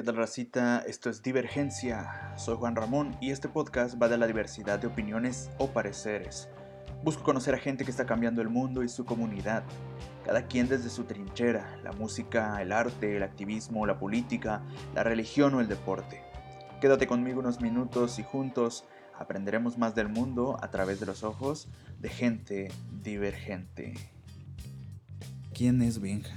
¿Qué tal racita? Esto es Divergencia. Soy Juan Ramón y este podcast va de la diversidad de opiniones o pareceres. Busco conocer a gente que está cambiando el mundo y su comunidad, cada quien desde su trinchera, la música, el arte, el activismo, la política, la religión o el deporte. Quédate conmigo unos minutos y juntos aprenderemos más del mundo a través de los ojos de gente divergente. ¿Quién es Benja?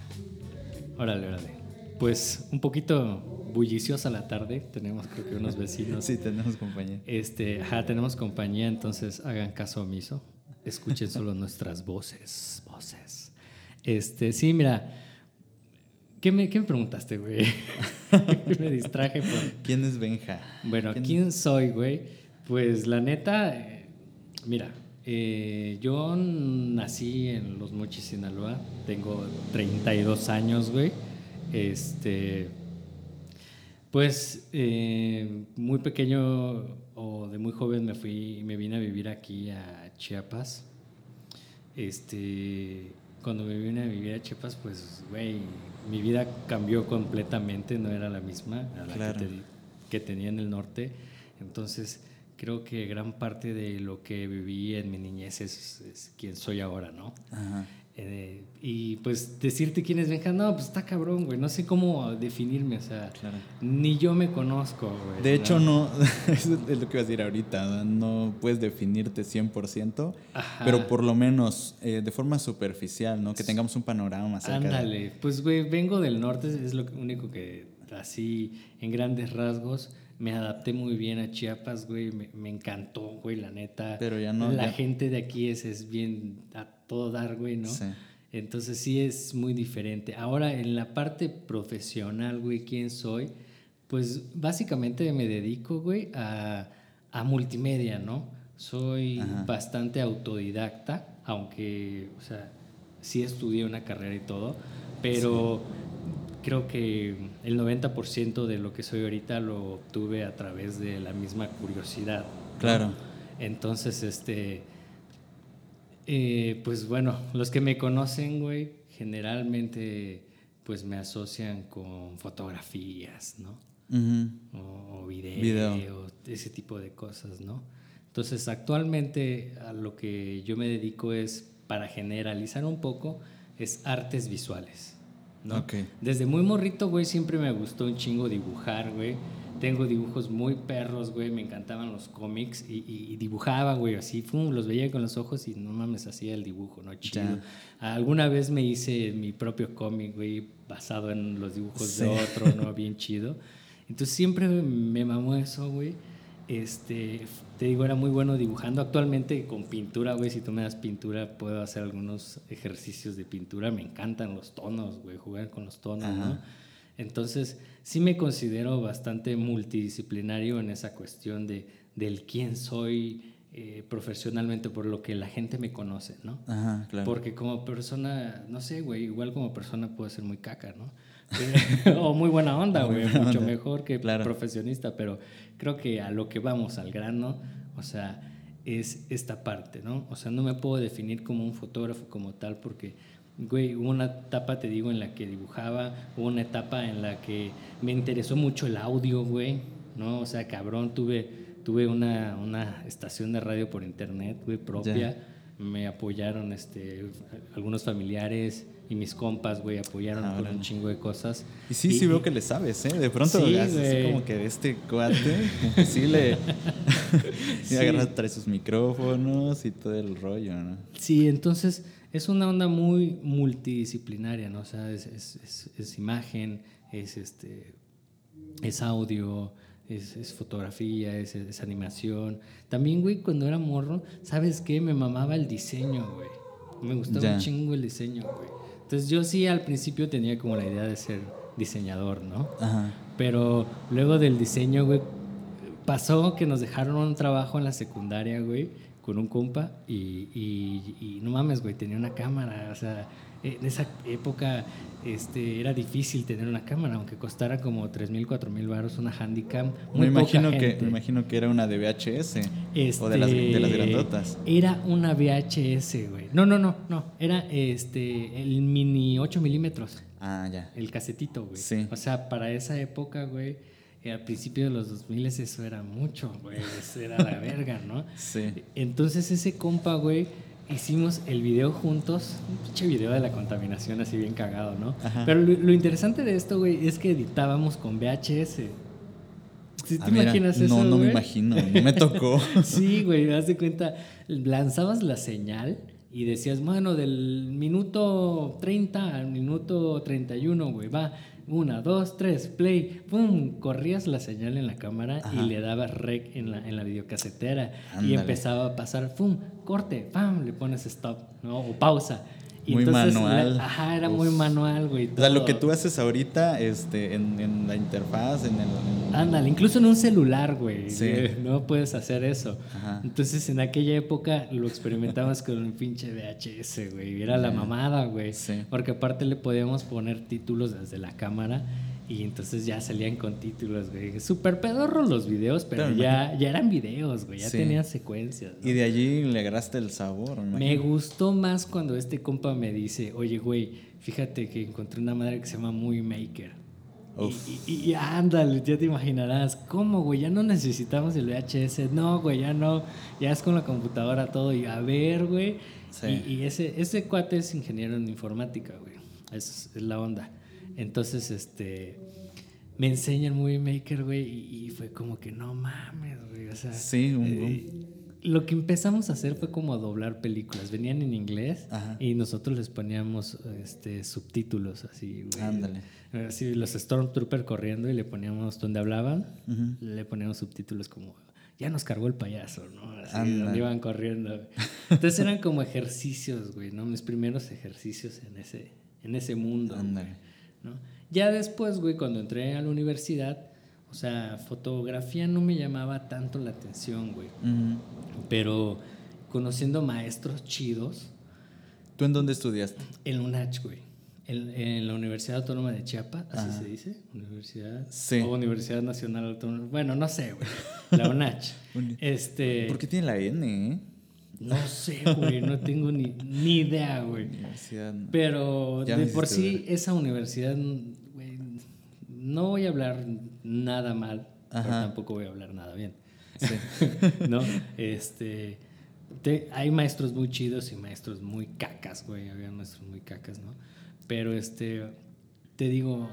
Órale, órale. Pues un poquito bulliciosa la tarde. Tenemos creo que unos vecinos. sí, tenemos compañía. Este, ajá, tenemos compañía, entonces hagan caso omiso. Escuchen solo nuestras voces, voces. Este, sí, mira, ¿qué me, qué me preguntaste, güey? me distraje por... ¿Quién es Benja? Bueno, ¿quién, soy, güey? Pues la neta, eh, mira, eh, yo nací en Los Mochis, Sinaloa. Tengo 32 años, güey. Este pues eh, muy pequeño o de muy joven me fui, me vine a vivir aquí a Chiapas. Este, cuando me vine a vivir a Chiapas, pues, güey, mi vida cambió completamente, no era la misma a la que, tenía en el norte. Entonces, creo que gran parte de lo que viví en mi niñez es, es quien soy ahora, ¿no? Ajá. Eh, y pues decirte quién es Benja, no, pues está cabrón, güey. No sé cómo definirme, o sea, ni yo me conozco, güey. De hecho, no, es lo que iba a decir ahorita, no puedes definirte 100%, pero por lo menos eh, de forma superficial, ¿no? Que tengamos un panorama más Ándale, pues, güey, vengo del norte, es lo único que, así, en grandes rasgos, me adapté muy bien a Chiapas, güey, me, encantó, güey, la neta. Pero ya no. La gente de aquí es, es bien todo dar, güey, ¿no? Sí. Entonces sí es muy diferente. Ahora, en la parte profesional, güey, ¿quién soy? Pues básicamente me dedico, güey, a, a multimedia, ¿no? Soy bastante autodidacta, aunque, o sea, sí estudié una carrera y todo, pero creo que el 90% de lo que soy ahorita lo obtuve a través de la misma curiosidad. Claro. Entonces, este, eh, pues bueno, los que me conocen, güey, generalmente pues me asocian con fotografías, ¿no? o, video, ese tipo de cosas, ¿no? Entonces, actualmente a lo que yo me dedico es, para generalizar un poco, es artes visuales. ¿no? Desde muy morrito, güey, siempre me gustó un chingo dibujar, güey. Tengo dibujos muy perros, güey, me encantaban los cómics y, dibujaba, güey, así, fum, los veía con los ojos y no mames, hacía el dibujo, ¿no? Chido. Alguna vez me hice mi propio cómic, güey, basado en los dibujos de otro, ¿no? Bien chido. Entonces siempre me mamó eso, güey. Este, te digo, era muy bueno dibujando. Actualmente con pintura, güey, si tú me das pintura, puedo hacer algunos ejercicios de pintura. Me encantan los tonos, güey, jugar con los tonos, ¿no? Entonces, sí me considero bastante multidisciplinario en esa cuestión de, del quién soy eh, profesionalmente por lo que la gente me conoce, ¿no? Ajá, claro. Porque como persona, no sé, güey, igual como persona puedo ser muy caca, ¿no? o muy buena onda, güey, mucho mejor que profesionista, pero creo que a lo que vamos, al grano, o sea, es esta parte, ¿no? O sea, no me puedo definir como un fotógrafo como tal porque Güey, hubo una etapa, te digo, en la que dibujaba, hubo una etapa en la que me interesó mucho el audio, güey, ¿no? O sea, cabrón, tuve, tuve una, una estación de radio por internet, güey, propia. Me apoyaron este, algunos familiares y mis compas, güey, apoyaron ah, con un chingo de cosas. Y sí, sí veo que le sabes, ¿eh? De pronto sí, haces como que este cuate, sí le... sí. agarra, trae sus micrófonos y todo el rollo, ¿no? Sí, entonces es una onda muy multidisciplinaria, ¿no? O sea, es, es, es, imagen, es, este, es audio, es, fotografía, es, animación. También, güey, cuando era morro, ¿sabes qué? Me mamaba el diseño, güey. Me gustaba un chingo el diseño, güey. Entonces yo sí al principio tenía como la idea de ser diseñador, ¿no? Ajá. Pero luego del diseño, güey, pasó que nos dejaron un trabajo en la secundaria, güey con un compa y, y, no mames, güey, tenía una cámara, o sea, en esa época este, era difícil tener una cámara, aunque costara como 3 mil, 4 mil baros una Handycam. me, imagino que, me imagino que era una de VHS o de las, de las, este, grandotas. Era una VHS, güey. No, no, no, no. Era este, el mini 8 milímetros. Ah, ya. El casetito, güey. Sí. O sea, para esa época, güey, al principio de los 2000 eso era mucho, güey. Eso era la verga, ¿no? Sí. Entonces ese compa, güey hicimos el video juntos, un pinche video de la contaminación así bien cagado, ¿no? Pero lo, interesante de esto, güey, es que editábamos con VHS. ¿Sí te ah, imaginas eso? No, no me imagino, no me tocó. sí, güey, me das de cuenta, lanzabas la señal y decías, bueno, del minuto 30 al minuto 31, güey, va una, dos, tres, play, pum, corrías la señal en la cámara y le dabas rec en la, en la videocasetera. Y empezaba a pasar, pum, corte, pam, le pones stop, ¿no? O pausa muy manual. ajá, era muy manual, güey. O sea, lo que tú haces ahorita este, en, en la interfaz, en el... Ándale, incluso en un celular, güey. Sí. No puedes hacer eso. Ajá. Entonces, en aquella época lo experimentabas con un pinche VHS, güey. Era la mamada, güey. Sí. Porque aparte le podíamos poner títulos desde la cámara y entonces ya salían con títulos, güey. Súper pedorro los videos, pero, ya, ya eran videos, güey. Ya tenían secuencias. Y de allí le agarraste el sabor, Me gustó más cuando este compa me dice, oye, güey, fíjate que encontré una madre que se llama Muy Maker. Y, y, y, ándale, ya te imaginarás, ¿cómo, güey? Ya no necesitamos el VHS. No, güey, ya no. Ya es con la computadora todo. Y a ver, güey. Y, ese, ese cuate es ingeniero en informática, güey. es la onda. Entonces, este, me enseña el Movie Maker, güey, y, fue como que no mames, güey. O sea, sí, eh, lo que empezamos a hacer fue como a doblar películas. Venían en inglés y nosotros les poníamos este, subtítulos así, güey. Ándale. Así, los Stormtrooper corriendo y le poníamos donde hablaban, le poníamos subtítulos como ya nos cargó el payaso, ¿no? Así, donde iban corriendo. Entonces eran como ejercicios, güey, ¿no? Mis primeros ejercicios en ese, en ese mundo. Ándale. Ya después, güey, cuando entré a la universidad, o sea, fotografía no me llamaba tanto la atención, güey. Pero conociendo maestros chidos. ¿Tú en dónde estudiaste? En UNACH, güey. En, la Universidad Autónoma de Chiapas, así se dice. Universidad. Sí. O Universidad Nacional Autónoma. Bueno, no sé, güey. La UNACH. este. ¿Por qué tiene la N, eh? No sé, güey, no tengo ni, ni idea, güey. Pero de por sí, esa universidad, güey, no voy a hablar nada mal, pero tampoco voy a hablar nada bien. Sí. ¿No? Este. hay maestros muy chidos y maestros muy cacas, güey. Había maestros muy cacas, ¿no? Pero este. Te digo,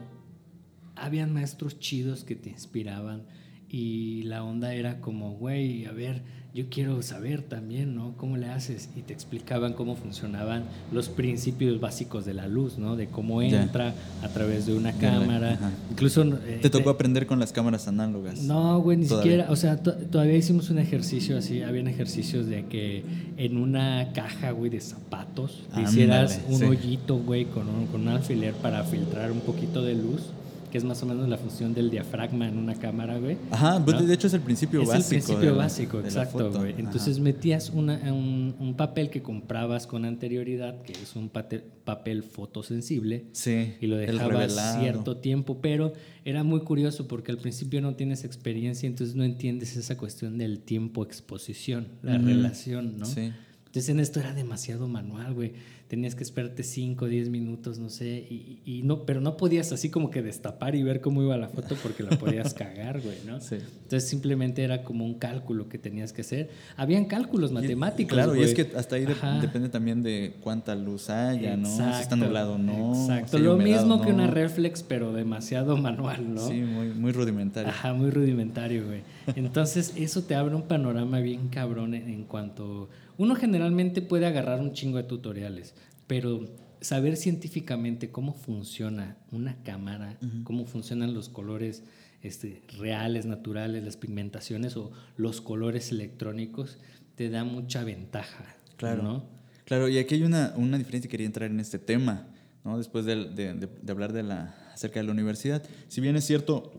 habían maestros chidos que te inspiraban y la onda era como, güey, a ver yo quiero saber también, ¿no? ¿Cómo le haces? Y te explicaban cómo funcionaban los principios básicos de la luz, ¿no? De cómo entra a través de una cámara. Incluso... Eh, ¿Te tocó aprender con las cámaras análogas? No, güey, ni siquiera. O sea, todavía hicimos un ejercicio así. Habían ejercicios de que en una caja, güey, de zapatos, hicieras un hoyito, güey, con un, con un alfiler para filtrar un poquito de luz que es más o menos la función del diafragma en una cámara, güey. Ajá, pues de hecho es el principio básico. Es el principio básico, exacto, güey. Entonces metías una, un, papel que comprabas con anterioridad, que es un papel fotosensible, sí, y lo dejabas cierto tiempo, pero era muy curioso porque al principio no tienes experiencia, entonces no entiendes esa cuestión del tiempo exposición, la relación, ¿no? Sí. Entonces en esto era demasiado manual, güey tenías que esperarte 5 o 10 minutos, no sé, y, no, pero no podías así como que destapar y ver cómo iba la foto porque la podías cagar, güey, ¿no? Sí. Entonces simplemente era como un cálculo que tenías que hacer. Habían cálculos matemáticos. claro, y es que hasta ahí depende también de cuánta luz haya, ¿no? si está nublado o no. Exacto, lo mismo que una reflex, pero demasiado manual, ¿no? Sí, muy, muy rudimentario. Ajá, muy rudimentario, güey. Entonces eso te abre un panorama bien cabrón en cuanto uno generalmente puede agarrar un chingo de tutoriales, pero saber científicamente cómo funciona una cámara, cómo funcionan los colores este, reales, naturales, las pigmentaciones o los colores electrónicos, te da mucha ventaja. Claro. ¿no? Claro, y aquí hay una, una diferencia, quería entrar en este tema, ¿no? después de, de, hablar de la, acerca de la universidad. Si bien es cierto,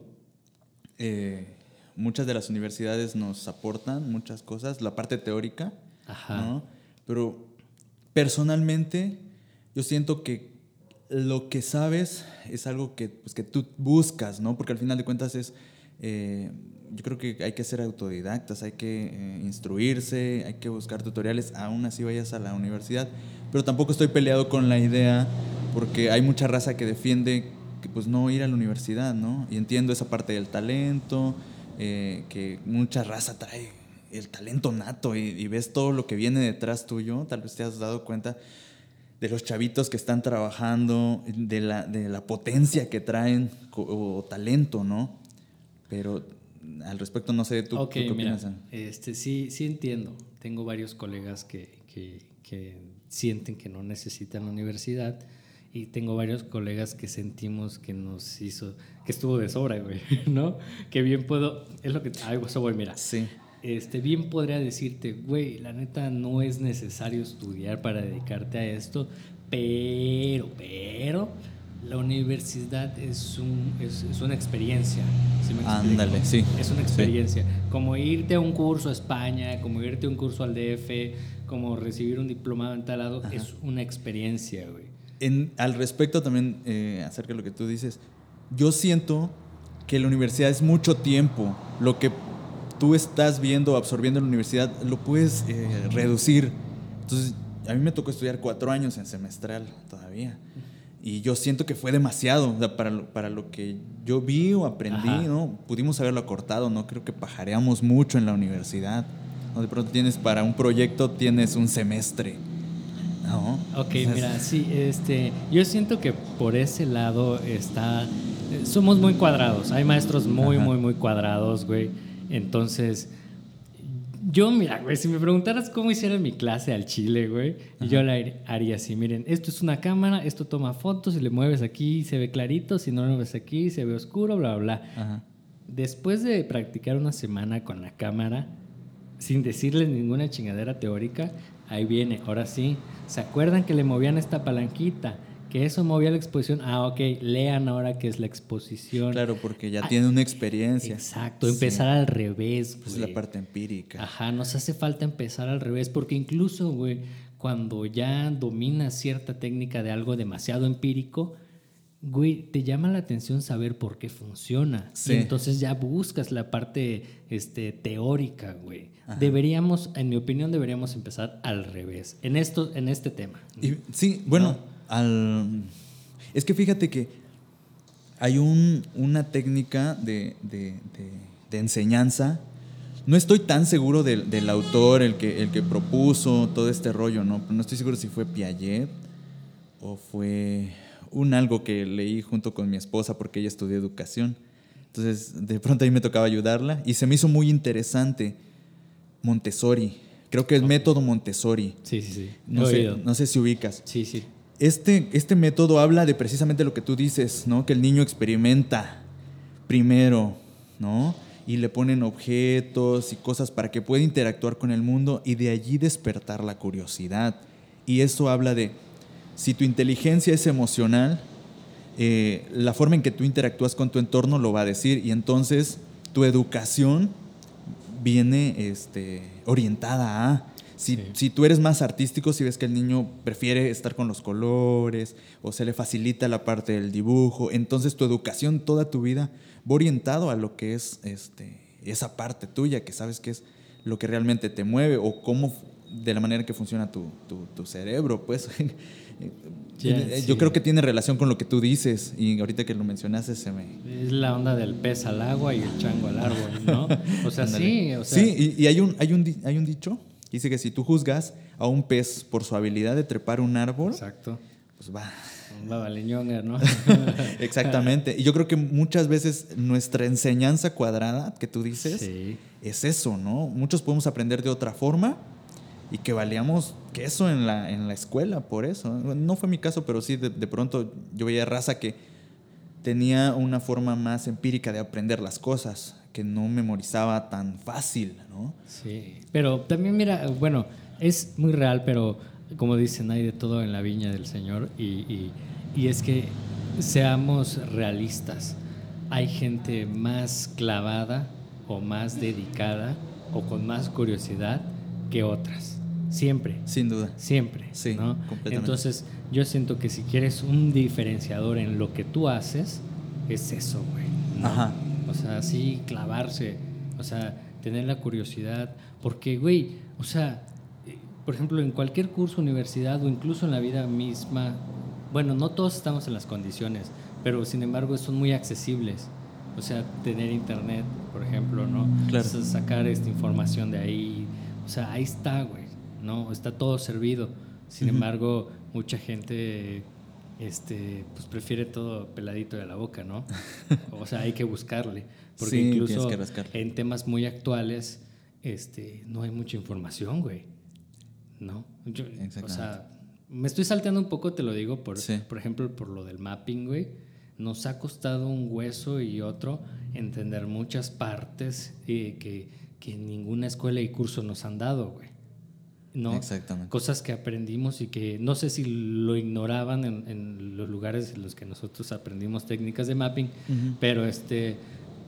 eh, muchas de las universidades nos aportan muchas cosas, la parte teórica, Ajá. Pero personalmente yo siento que lo que sabes es algo que, pues, que tú buscas, ¿no? Porque al final de cuentas es, eh, yo creo que hay que ser autodidactas, hay que eh, instruirse, hay que buscar tutoriales, aún así vayas a la universidad. Pero tampoco estoy peleado con la idea, porque hay mucha raza que defiende que pues no ir a la universidad, ¿no? Y entiendo esa parte del talento, eh, que mucha raza trae el talento nato y, y ves todo lo que viene detrás tuyo, tal vez te has dado cuenta de los chavitos que están trabajando, de la, de la potencia que traen o, talento, ¿no? Pero al respecto no sé, ¿tú, ¿tú qué opinas? Este, sí, sí entiendo. Tengo varios colegas que, que, que, sienten que no necesitan la universidad y tengo varios colegas que sentimos que nos hizo, que estuvo de sobra, güey, ¿no? Que bien puedo, es lo que, algo eso voy, mira. Sí este, bien podría decirte, güey, la neta no es necesario estudiar para dedicarte a esto, pero, pero, la universidad es, un, es, una experiencia. Ándale, sí. Es una experiencia. Como irte a un curso a España, como irte a un curso al DF, como recibir un diplomado en tal lado, es una experiencia, güey. En, al respecto también, eh, acerca de lo que tú dices, yo siento que la universidad es mucho tiempo. Lo que tú estás viendo, absorbiendo en la universidad, lo puedes eh, reducir. Entonces, a mí me tocó estudiar cuatro años en semestral todavía. Y yo siento que fue demasiado para, lo, para lo que yo vi o aprendí, ¿no? Pudimos haberlo acortado, ¿no? Creo que pajareamos mucho en la universidad. De pronto tienes para un proyecto, tienes un semestre. ¿no? Ok, mira, sí, este, yo siento que por ese lado está, eh, somos muy cuadrados, hay maestros muy, muy, muy cuadrados, güey entonces, yo, mira, güey, si me preguntaras cómo hiciera mi clase al chile, güey, yo la haría así. Miren, esto es una cámara, esto toma fotos, si le mueves aquí se ve clarito, si no lo mueves aquí se ve oscuro, bla, bla, bla. Después de practicar una semana con la cámara, sin decirles ninguna chingadera teórica, ahí viene, ahora sí. ¿Se acuerdan que le movían esta palanquita? Que eso movía la exposición. Ah, ok, lean ahora qué es la exposición. Claro, porque ya tiene una experiencia. Exacto, empezar al revés. Pues es la parte empírica. Ajá, nos hace falta empezar al revés, porque incluso, güey, cuando ya dominas cierta técnica de algo demasiado empírico, güey, te llama la atención saber por qué funciona. Sí. Y entonces ya buscas la parte este, teórica, güey. Deberíamos, en mi opinión, deberíamos empezar al revés, en, esto, en este tema. Y, sí, bueno es que fíjate que hay una técnica de, enseñanza. No estoy tan seguro del, autor, el que, el que propuso todo este rollo, ¿no? No estoy seguro si fue Piaget o fue un algo que leí junto con mi esposa porque ella estudió educación. Entonces, de pronto ahí me tocaba ayudarla y se me hizo muy interesante Montessori. Creo que es método Montessori. Sí, sí, sí. No, sé, no sé si ubicas. Sí, sí. Este, este método habla de precisamente lo que tú dices, ¿no? Que el niño experimenta primero, ¿no? Y le ponen objetos y cosas para que pueda interactuar con el mundo y de allí despertar la curiosidad. Y eso habla de, si tu inteligencia es emocional, eh, la forma en que tú interactúas con tu entorno lo va a decir y entonces tu educación viene este, orientada a si, tú eres más artístico, si ves que el niño prefiere estar con los colores o se le facilita la parte del dibujo, entonces tu educación toda tu vida va orientado a lo que es este, esa parte tuya, que sabes que es lo que realmente te mueve o cómo, de la manera que funciona tu, cerebro, pues. Yo creo que tiene relación con lo que tú dices y ahorita que lo mencionaste se me... Es la onda del pez al agua y el chango al árbol, ¿no? O sea, sí. O sea... Sí, y, hay, un, hay, un, hay un dicho Dice que si tú juzgas a un pez por su habilidad de trepar un árbol, Exacto. pues va. Un ¿no? Exactamente. Y yo creo que muchas veces nuestra enseñanza cuadrada, que tú dices, es eso, ¿no? Muchos podemos aprender de otra forma y que valíamos queso en la, en la escuela por eso. No fue mi caso, pero sí, de, de pronto yo veía raza que tenía una forma más empírica de aprender las cosas que no memorizaba tan fácil, ¿no? Sí, pero también mira, bueno, es muy real, pero como dicen, hay de todo en la viña del Señor y, y, es que seamos realistas. Hay gente más clavada o más dedicada o con más curiosidad que otras. Siempre. Sin duda. Siempre. Sí, ¿no? completamente. Entonces, yo siento que si quieres un diferenciador en lo que tú haces, es eso, güey. ¿no? Ajá. O sea, sí, clavarse. O sea, tener la curiosidad. Porque, güey, o sea, eh, por ejemplo, en cualquier curso, universidad o incluso en la vida misma, bueno, no todos estamos en las condiciones, pero sin embargo son muy accesibles. O sea, tener internet, por ejemplo, ¿no? Claro. O sea, sacar esta información de ahí. O sea, ahí está, güey, ¿no? Está todo servido. Sin embargo, mucha gente este, pues prefiere todo peladito de la boca, ¿no? O sea, hay que buscarle. Porque Sí, incluso en temas muy actuales, este, no hay mucha información, güey. ¿No? Yo- o sea, me estoy salteando un poco, te lo digo, por, Sí. por ejemplo, por lo del mapping, güey. Nos ha costado un hueso y otro entender muchas partes eh, que, que ninguna escuela y curso nos han dado, güey. ¿No? Exactamente. Cosas que aprendimos y que no sé si lo ignoraban en, en los lugares en los que nosotros aprendimos técnicas de mapping, pero este,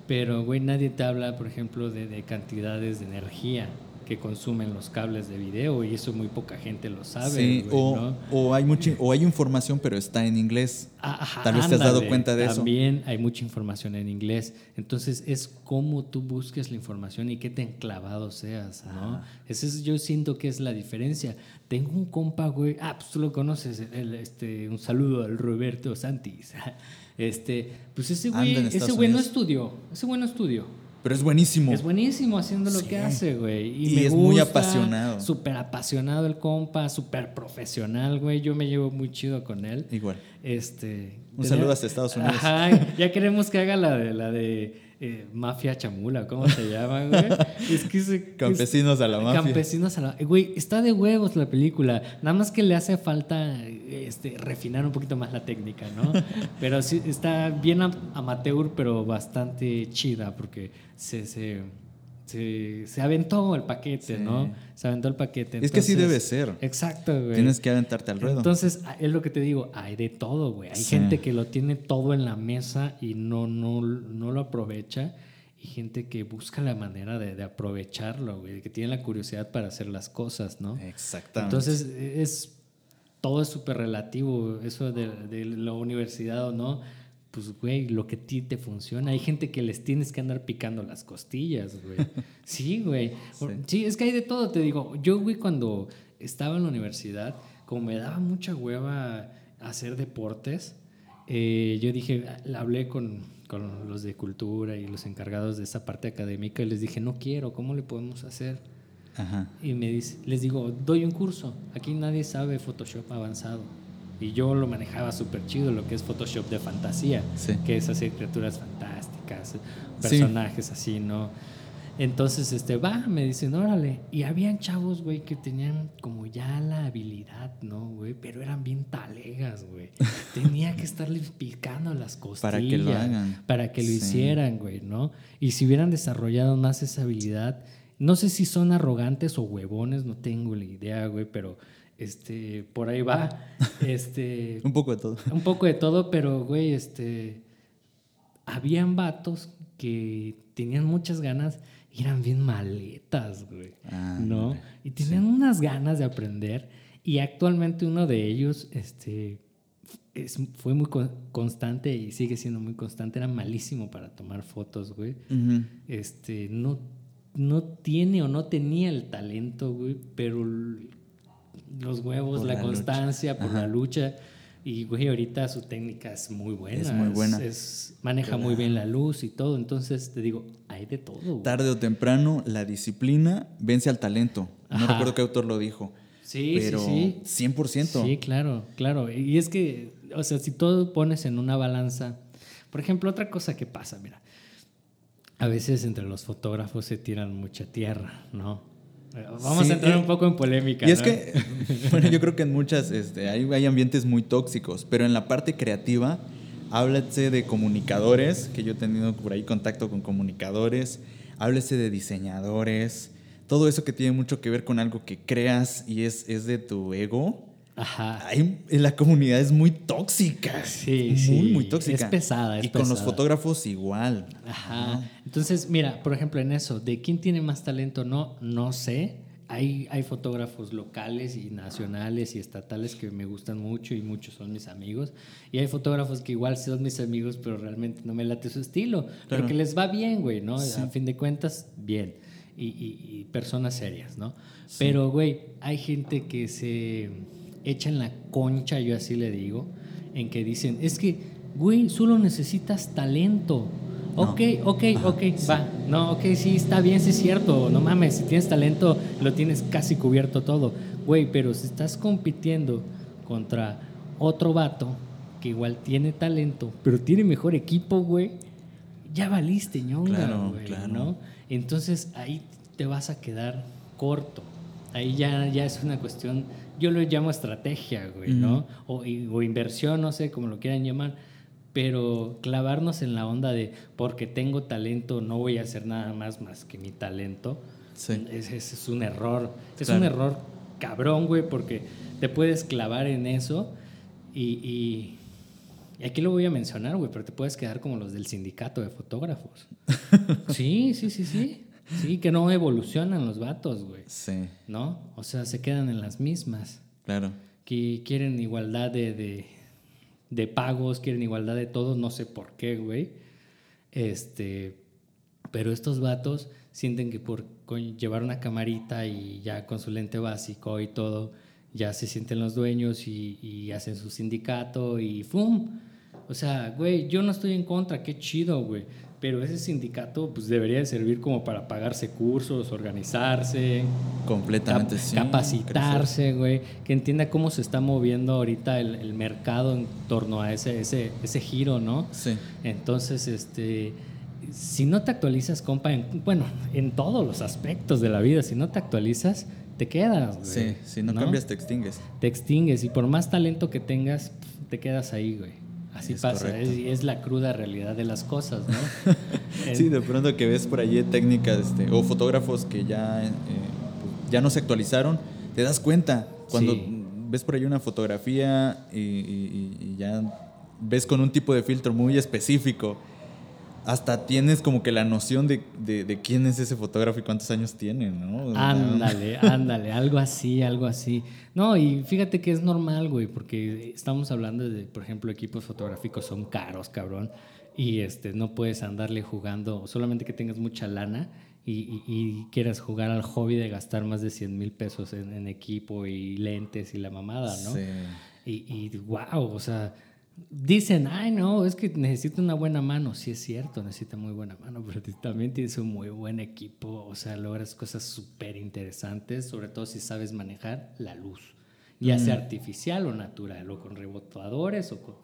pero güey, nadie te habla, por ejemplo, de, de cantidades de energía que consumen los cables de video y eso muy poca gente lo sabe. sí, güey, o, ¿no? o hay mucha, o hay información, pero está en inglés. Ah, ajá, Tal vez te has dado ándale. cuenta de eso. También hay mucha información en inglés. Entonces es cómo tú busques la información y qué tan clavado seas, ¿no? Ah. Esa es, yo siento que es la diferencia. Tengo un compa, güey. Ah, pues tú lo conoces. el- este, un saludo al Roberto Santis. Este, pues ese güey, ese güey no estudió. Ese güey no estudió. Pero es buenísimo. Es buenísimo haciendo lo Sí. que hace, güey. Y, Y me es muy apasionado. Súper apasionado el compa, súper profesional, güey. Yo me llevo muy chido con él. Igual. Este, Un saludo hasta Estados Unidos. Ajá, ya queremos que haga la de la de eh, Mafia Chamula, ¿cómo se llama, güey? Es que Campesinos a la mafia. Campesinos a la Güey, está de huevos la película. Nada más que le hace falta este, refinar un poquito más la técnica, ¿no? Pero sí, está bien am- amateur, pero bastante chida porque se, se, se, se aventó el paquete, Sí. ¿no? Se aventó el paquete. Es que entonces- debe ser. Exacto, güey. Tienes que aventarte al ruedo. Entonces, a- es lo que te digo, hay de todo, güey. Hay Sí. gente que lo tiene todo en la mesa y no, no, no lo aprovecha. Y gente que busca la manera de, de aprovecharlo, güey. Que tiene la curiosidad para hacer las cosas, ¿no? Exactamente. Entonces, es, todo es súper relativo. Eso de, de la universidad o no. Pues, güey, lo que a ti te funciona. Hay gente que les tienes que andar picando las costillas, güey. Sí, güey. Sí. Sí. es que hay de todo, te digo. Yo, güey, cuando estaba en la universidad, como me daba mucha hueva hacer deportes, eh, yo dije, la hablé con, con los de cultura y los encargados de esa parte académica y les dije, no quiero, ¿cómo le podemos hacer? Ajá. Y me dice, les digo, doy un curso. Aquí nadie sabe Photoshop avanzado. Y yo lo manejaba súper chido, lo que es Photoshop de fantasía, Sí. que es hacer criaturas fantásticas, Sí. personajes así, ¿no? Entonces, este, va, me dicen, órale. Y habían chavos, güey, que tenían como ya la habilidad, ¿no, güey? Pero eran bien talegas, güey. Tenía que estarles picando las costillas. Para que lo hagan. Para que lo Sí. hicieran, güey, ¿no? Y si hubieran desarrollado más esa habilidad, no sé si son arrogantes o huevones, no tengo la idea, güey, pero este, por ahí va. Este, Un poco de todo. un poco de todo, pero, güey, este. Habían vatos que tenían muchas ganas y eran bien maletas, güey. Ah, ¿No? hombre. Y tenían unas ganas de aprender. Y actualmente uno de ellos, este. es- fue muy con- constante y sigue siendo muy constante. Era malísimo para tomar fotos, güey. Este, no, no tiene o no tenía el talento, güey, pero los huevos, Por la, la constancia, por Ajá. la lucha. Y, güey, ahorita su técnica es muy buena. Es muy buena. es- maneja muy bien la luz y todo. Entonces, te digo, hay de todo. güey. Tarde o temprano, la disciplina vence al talento. No Ajá. recuerdo qué autor lo dijo. Sí, pero sí, sí. 100%. Sí, claro, claro. Y es que, o sea, si todo pones en una balanza, por ejemplo, otra cosa que pasa, mira, a veces entre los fotógrafos se tiran mucha tierra, ¿no? Vamos Sí, a entrar un poco en polémica. Y es que, bueno, yo creo que en muchas, este, hay, hay ambientes muy tóxicos, pero en la parte creativa, háblase de comunicadores, que yo he tenido por ahí contacto con comunicadores, háblese de diseñadores, todo eso que tiene mucho que ver con algo que creas y es, es de tu ego. Ajá. Hay, la comunidad es muy tóxica. Sí, muy, sí. muy tóxica. Es pesada, es y con los fotógrafos igual. Ajá. Entonces, mira, por ejemplo, en eso, de quién tiene más talento, no, no sé. hay, hay fotógrafos locales y nacionales y estatales que me gustan mucho y muchos son mis amigos. Y hay fotógrafos que igual son mis amigos, pero realmente no me late su estilo. Pero que les va bien, güey, ¿no? A fin de cuentas, bien. Y, y, personas serias, ¿no? Pero, güey, hay gente que se echa en la concha, yo así le digo, en que dicen, es que, güey, solo necesitas talento. Ok, ok, ok, va. No, ok, sí, está bien, sí es cierto. No mames, si tienes talento, lo tienes casi cubierto todo. Güey, pero si estás compitiendo contra otro vato que igual tiene talento, pero tiene mejor equipo, güey, ya valiste, ñonga, güey, ¿no? Entonces ahí te vas a quedar corto. Ahí ya, ya es una cuestión, yo lo llamo estrategia, güey, ¿no? O, o inversión, no sé, como lo quieran llamar pero clavarnos en la onda de porque tengo talento no voy a hacer nada más más que mi talento, sí. ese, es un error. Es un error cabrón, güey, porque te puedes clavar en eso y, y, aquí lo voy a mencionar, güey, pero te puedes quedar como los del sindicato de fotógrafos. sí, sí, sí, sí. Sí, que no evolucionan los vatos, güey. Sí. ¿No? O sea, se quedan en las mismas. Claro. Que quieren igualdad de de pagos, quieren igualdad de todos, no sé por qué, güey. Este, pero estos vatos sienten que por llevar una camarita y ya con su lente básico y todo, ya se sienten los dueños y, y hacen su sindicato y ¡fum! O sea, güey, yo no estoy en contra, qué chido, güey pero ese sindicato pues debería de servir como para pagarse cursos, organizarse, completamente capacitarse, güey, que entienda cómo se está moviendo ahorita el, mercado en torno a ese, ese, ese giro, ¿no? Sí. Entonces, este, si no te actualizas, compa, en, bueno, en todos los aspectos de la vida, si no te actualizas, te quedas. Güey, sí, si no, cambias, te extingues. Te extingues y por más talento que tengas, te quedas ahí, güey. Así pasa, es, la cruda realidad de las cosas, ¿no? sí, de pronto que ves por allí técnicas este, o fotógrafos que ya, eh, ya no se actualizaron, te das cuenta cuando ves por ahí una fotografía y, ya ves con un tipo de filtro muy específico hasta tienes como que la noción de, de, quién es ese fotógrafo y cuántos años tiene, ¿no? Ándale, ándale, algo así, algo así. No, y fíjate que es normal, güey, porque estamos hablando de, por ejemplo, equipos fotográficos son caros, cabrón, y este, no puedes andarle jugando, solamente que tengas mucha lana y, y, quieras jugar al hobby de gastar más de 100 mil pesos en, en, equipo y lentes y la mamada, ¿no? Sí. Y, y wow, o sea dicen, ay, no, es que necesita una buena mano. Sí, es cierto, necesita muy buena mano, pero también tienes un muy buen equipo. O sea, logras cosas súper interesantes, sobre todo si sabes manejar la luz, ya sea mm. artificial o natural, o con rebotadores o con,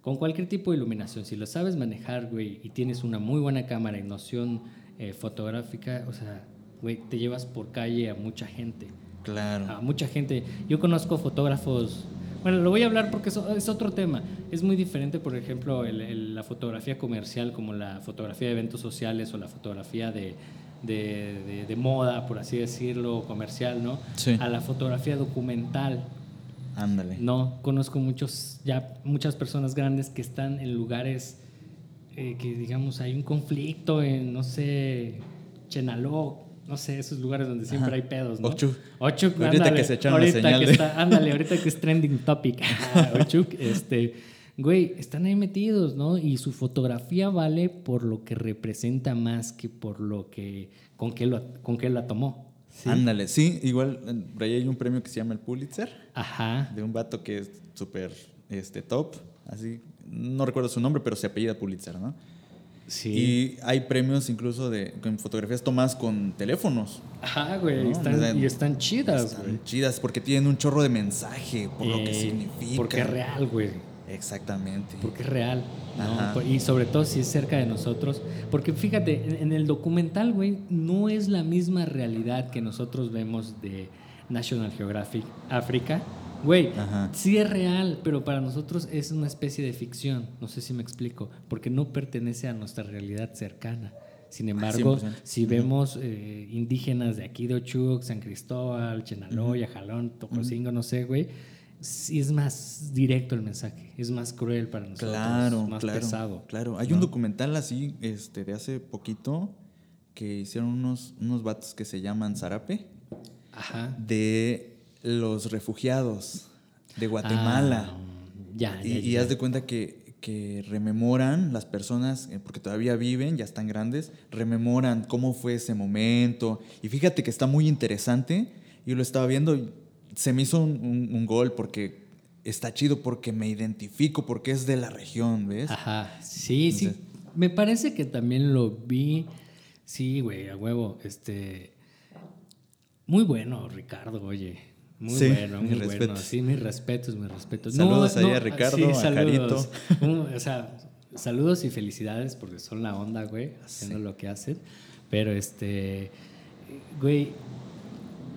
con, cualquier tipo de iluminación. Si lo sabes manejar, güey, y tienes una muy buena cámara y noción eh, fotográfica, o sea, güey, te llevas por calle a mucha gente. Claro. A mucha gente. Yo conozco fotógrafos bueno, lo voy a hablar porque es, otro tema. Es muy diferente, por ejemplo, la fotografía comercial como la fotografía de eventos sociales o la fotografía de, de, moda, por así decirlo, comercial, ¿no? Sí. A la fotografía documental. Ándale. No, conozco muchos, ya muchas personas grandes que están en lugares eh, que, digamos, hay un conflicto en, no sé, Chenaló, no sé, esos lugares donde siempre hay pedos, ¿no? Ochuk. Ochuk, ahorita que se echan ahorita señal que está, ándale, ahorita que es trending topic. Ochuk, este, güey, están ahí metidos, ¿no? Y su fotografía vale por lo que representa más que por lo que, con qué, lo, con qué la tomó. Ándale, sí, igual, por ahí hay un premio que se llama el Pulitzer. Ajá. De un vato que es súper este, top, así, no recuerdo su nombre, pero se apellida Pulitzer, ¿no? Y hay premios incluso de fotografías tomadas con teléfonos. Ajá, güey. y están chidas, güey. chidas porque tienen un chorro de mensaje por lo que eh, significa. Porque es real, güey. Exactamente. Porque es real. Y sobre todo si es cerca de nosotros. Porque fíjate, en el documental, güey, no es la misma realidad que nosotros vemos de National Geographic África Güey, sí es real, pero para nosotros es una especie de ficción. No sé si me explico, porque no pertenece a nuestra realidad cercana. Sin embargo, si vemos eh, indígenas de aquí de Ochuc, San Cristóbal, Chenaloya, Jalón, Tococingo, no sé, güey, sí es más directo el mensaje, es más cruel para nosotros, claro, más claro, pesado. Claro, hay un documental así este, de hace poquito que hicieron unos, unos vatos que se llaman Zarape Ajá. de los refugiados de Guatemala. Ah, ya, ya, y, haz de cuenta que, que rememoran las personas, eh, porque todavía viven, ya están grandes, rememoran cómo fue ese momento. Y fíjate que está muy interesante. Yo lo estaba viendo y se me hizo un, un- un gol porque está chido, porque me identifico, porque es de la región, ¿ves? Ajá, sí, sí. Me parece que también lo vi. Sí, güey, a huevo. Este. Muy bueno, Ricardo, oye. Muy Sí, bueno, muy bueno. Sí, mis respetos, mis respetos. Saludos ahí a Ricardo, a saludos. Un- o sea, saludos y felicidades porque son la onda, güey, haciendo Sí. lo que hacen. Pero este. Güey,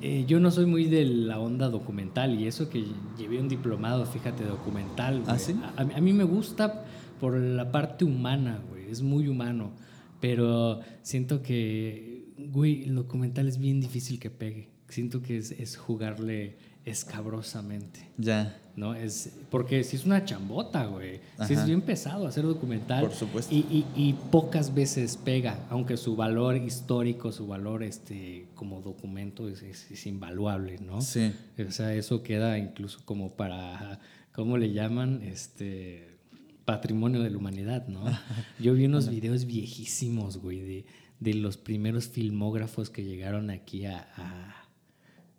eh, yo no soy muy de la onda documental y eso que llevé un diplomado, fíjate, documental. ¿Ah, sí? A, a mí me gusta por la parte humana, güey, es muy humano, pero siento que, güey, el documental es bien difícil que pegue. Siento que es, es jugarle escabrosamente. Ya, ¿no? Es, porque si es una chambota, güey. Si es bien pesado hacer documental. Por supuesto. Y, y- y pocas veces pega, aunque su valor histórico, su valor este, como documento es, es- es invaluable, ¿no? sí. O sea, eso queda incluso como para, ¿cómo le llaman? Este patrimonio de la humanidad, ¿no? Yo vi unos videos viejísimos, güey, de, de los primeros filmógrafos que llegaron aquí a, a-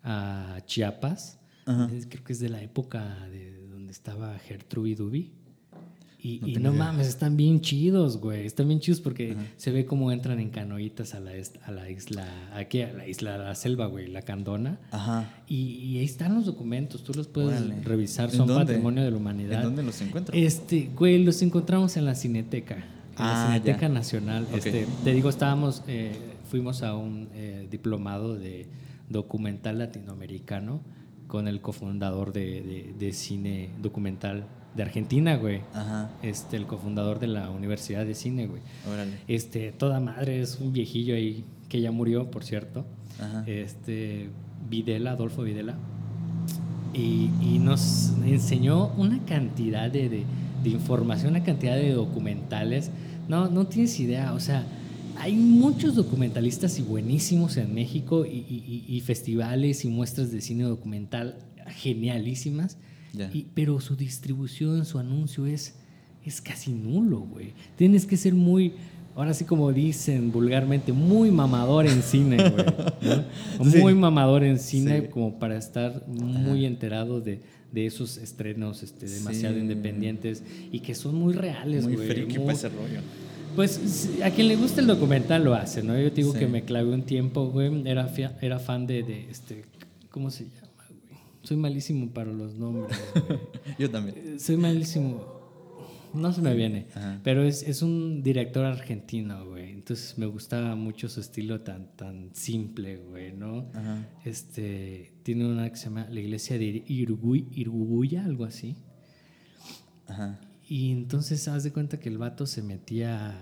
a Chiapas. Ajá. Creo que es de la época de donde estaba Gertrude Duby. Y No y no, mames, están bien chidos, güey. Están bien chidos porque se ve cómo entran en canoitas a la, a la isla, aquí a la isla, a la selva, güey, la Candona. Ajá. Y, y ahí están los documentos, tú los puedes Órale. revisar, ¿En son dónde? patrimonio de la humanidad. ¿En dónde los encuentro? Este, güey, los encontramos en la Cineteca, en Ah, la Cineteca ya. Nacional. Este, te digo, estábamos, eh, fuimos a un eh, diplomado de documental latinoamericano con el cofundador de, de- de cine documental de Argentina, güey. Ajá. Este, el cofundador de la Universidad de Cine, güey. Órale. Este, toda madre, es un viejillo ahí que ya murió, por cierto. Ajá. Este, Videla, Adolfo Videla. Y, y nos enseñó una cantidad de, de- de información, una cantidad de documentales. No, no tienes idea, o sea, hay muchos documentalistas y buenísimos en México y, y- y- festivales y muestras de cine documental genialísimas. Ya. Y- pero su distribución, su anuncio es, es casi nulo, güey. Tienes que ser muy, ahora sí como dicen vulgarmente, muy mamador en cine, güey. ¿no? Sí. Muy mamador en cine Sí. como para estar muy enterado de, de esos estrenos este, demasiado Sí. independientes y que son muy reales, Muy güey. friki muy- rollo. Pues a quien le gusta el documental lo hace, ¿no? Yo digo Sí. que me clavé un tiempo, güey. Era, fia- era fan de, de, este, ¿cómo se llama, güey? Soy malísimo para los nombres, güey. Yo también. Eh, Soy malísimo. No se me viene. Ajá. Pero es, es un director argentino, güey. Entonces me gustaba mucho su estilo tan, tan simple, güey, ¿no? Ajá. Este, tiene una que se llama La Iglesia de Irugui, Iruguya, algo así. Ajá. Y entonces haz de cuenta que el vato se metía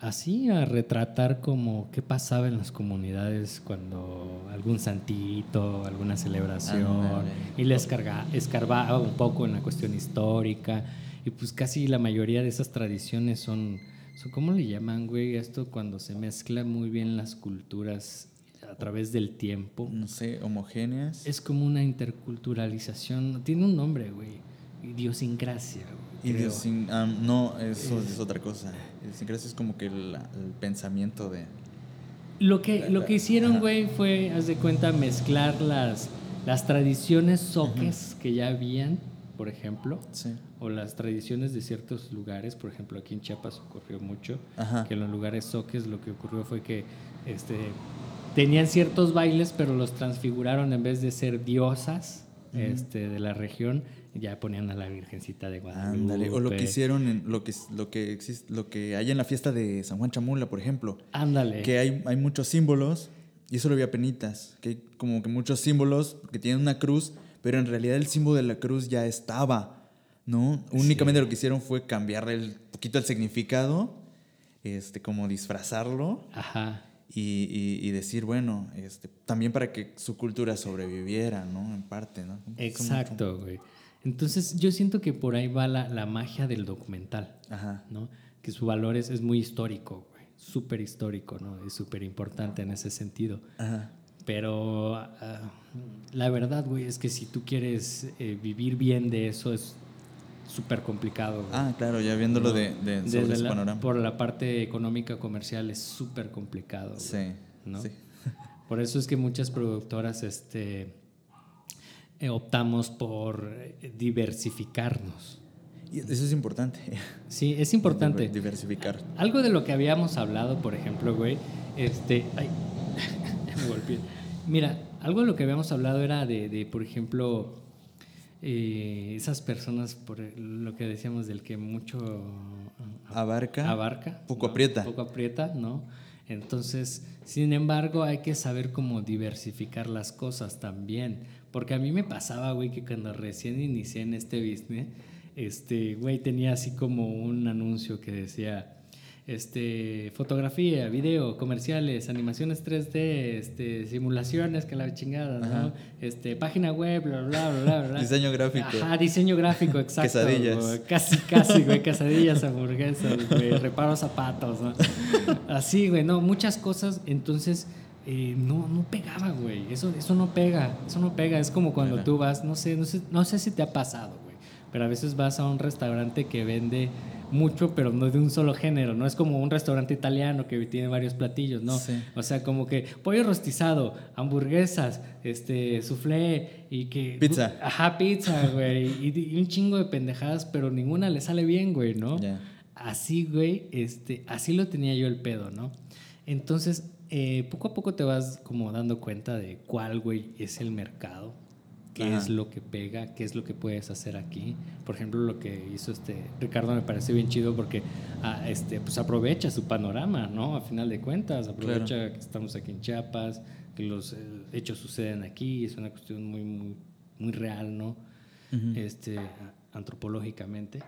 así a retratar como qué pasaba en las comunidades cuando algún santito, alguna celebración, y le escarga- escarbaba un poco en la cuestión histórica. Y pues casi la mayoría de esas tradiciones son, son ¿cómo le llaman, güey? Esto cuando se mezcla muy bien las culturas a través del tiempo. No sé, homogéneas. Es como una interculturalización. Tiene un nombre, güey. Idiosincrasia, güey. Creo. Idiosin- ah, no, eso es otra cosa. Idiosincrasia es como que el, el pensamiento de. Lo que, lo que hicieron, güey, fue, haz de cuenta, mezclar las, las tradiciones soques que ya habían, por ejemplo, Sí. o las tradiciones de ciertos lugares. Por ejemplo, aquí en Chiapas ocurrió mucho, Ajá. que en los lugares soques lo que ocurrió fue que este, tenían ciertos bailes, pero los transfiguraron en vez de ser diosas este, de la región, ya ponían a la Virgencita de Guadalupe. Ándale. O lo que hicieron en lo que lo que existe, lo que hay en la fiesta de San Juan Chamula, por ejemplo. Ándale. Que hay, hay muchos símbolos, y eso lo vi penitas, que hay como que muchos símbolos que tienen una cruz, pero en realidad el símbolo de la cruz ya estaba, ¿no? Únicamente lo que hicieron fue cambiarle el poquito el significado, este, como disfrazarlo Ajá. y, y- y decir, bueno, este, también para que su cultura sobreviviera, ¿no? En parte, ¿no? Exacto, güey. Entonces yo siento que por ahí va la, la magia del documental, Ajá. ¿no? Que su valor es, es muy histórico, güey. Súper histórico, ¿no? Es súper importante en ese sentido. Ajá. Pero ah, la verdad, güey, es que si tú quieres eh, vivir bien de eso es súper complicado. güey. Ah, claro, ya viéndolo de, de sobre Desde ese la- panorama. por la parte económica comercial es súper complicado. güey, Sí, ¿no? sí. Por eso es que muchas productoras este, optamos por eh, diversificarnos. Y eso es importante. Sí, es importante. Diver- Diversificar. Algo de lo que habíamos hablado, por ejemplo, güey, este, ay, me golpeé. Mira, algo de lo que habíamos hablado era de, de, por ejemplo, eh, esas personas, por lo que decíamos del que mucho Abarca. abarca, Poco ¿no? aprieta. poco aprieta, ¿no? Entonces, sin embargo, hay que saber cómo diversificar las cosas también, porque a mí me pasaba, güey, que cuando recién inicié en este business, este, güey, tenía así como un anuncio que decía, este, fotografía, video, comerciales, animaciones 3D, este, simulaciones, que la chingada, ¿no? Este, página web, bla, bla, bla, bla, bla. Diseño gráfico. Ajá, diseño gráfico, exacto. Quesadillas. Casi, casi, güey, quesadillas, hamburguesas, güey, reparo zapatos, ¿no? Así, güey, no, muchas cosas, entonces... eh, no, no pegaba, güey. Eso, eso no pega. Eso no pega. Es como cuando Mira. tú vas, no sé, no sé, no sé si te ha pasado, güey. Pero a veces vas a un restaurante que vende mucho, pero no de un solo género. No es como un restaurante italiano que tiene varios platillos, ¿no? Sí. O sea, como que pollo rostizado, hamburguesas, este, soufflé y que... Pizza. Ajá, pizza, güey. Y, y un chingo de pendejadas, pero ninguna le sale bien, güey, ¿no? Así, güey, este, así lo tenía yo el pedo, ¿no? Entonces, eh, poco a poco te vas como dando cuenta de cuál, güey, es el mercado, qué Ajá. es lo que pega, qué es lo que puedes hacer aquí. Por ejemplo, lo que hizo este Ricardo me parece bien chido porque ah, este, pues aprovecha su panorama, ¿no? A final de cuentas, aprovecha que estamos aquí en Chiapas, que los eh, hechos suceden aquí, es una cuestión muy, muy, muy real, ¿no? Este, antropológicamente.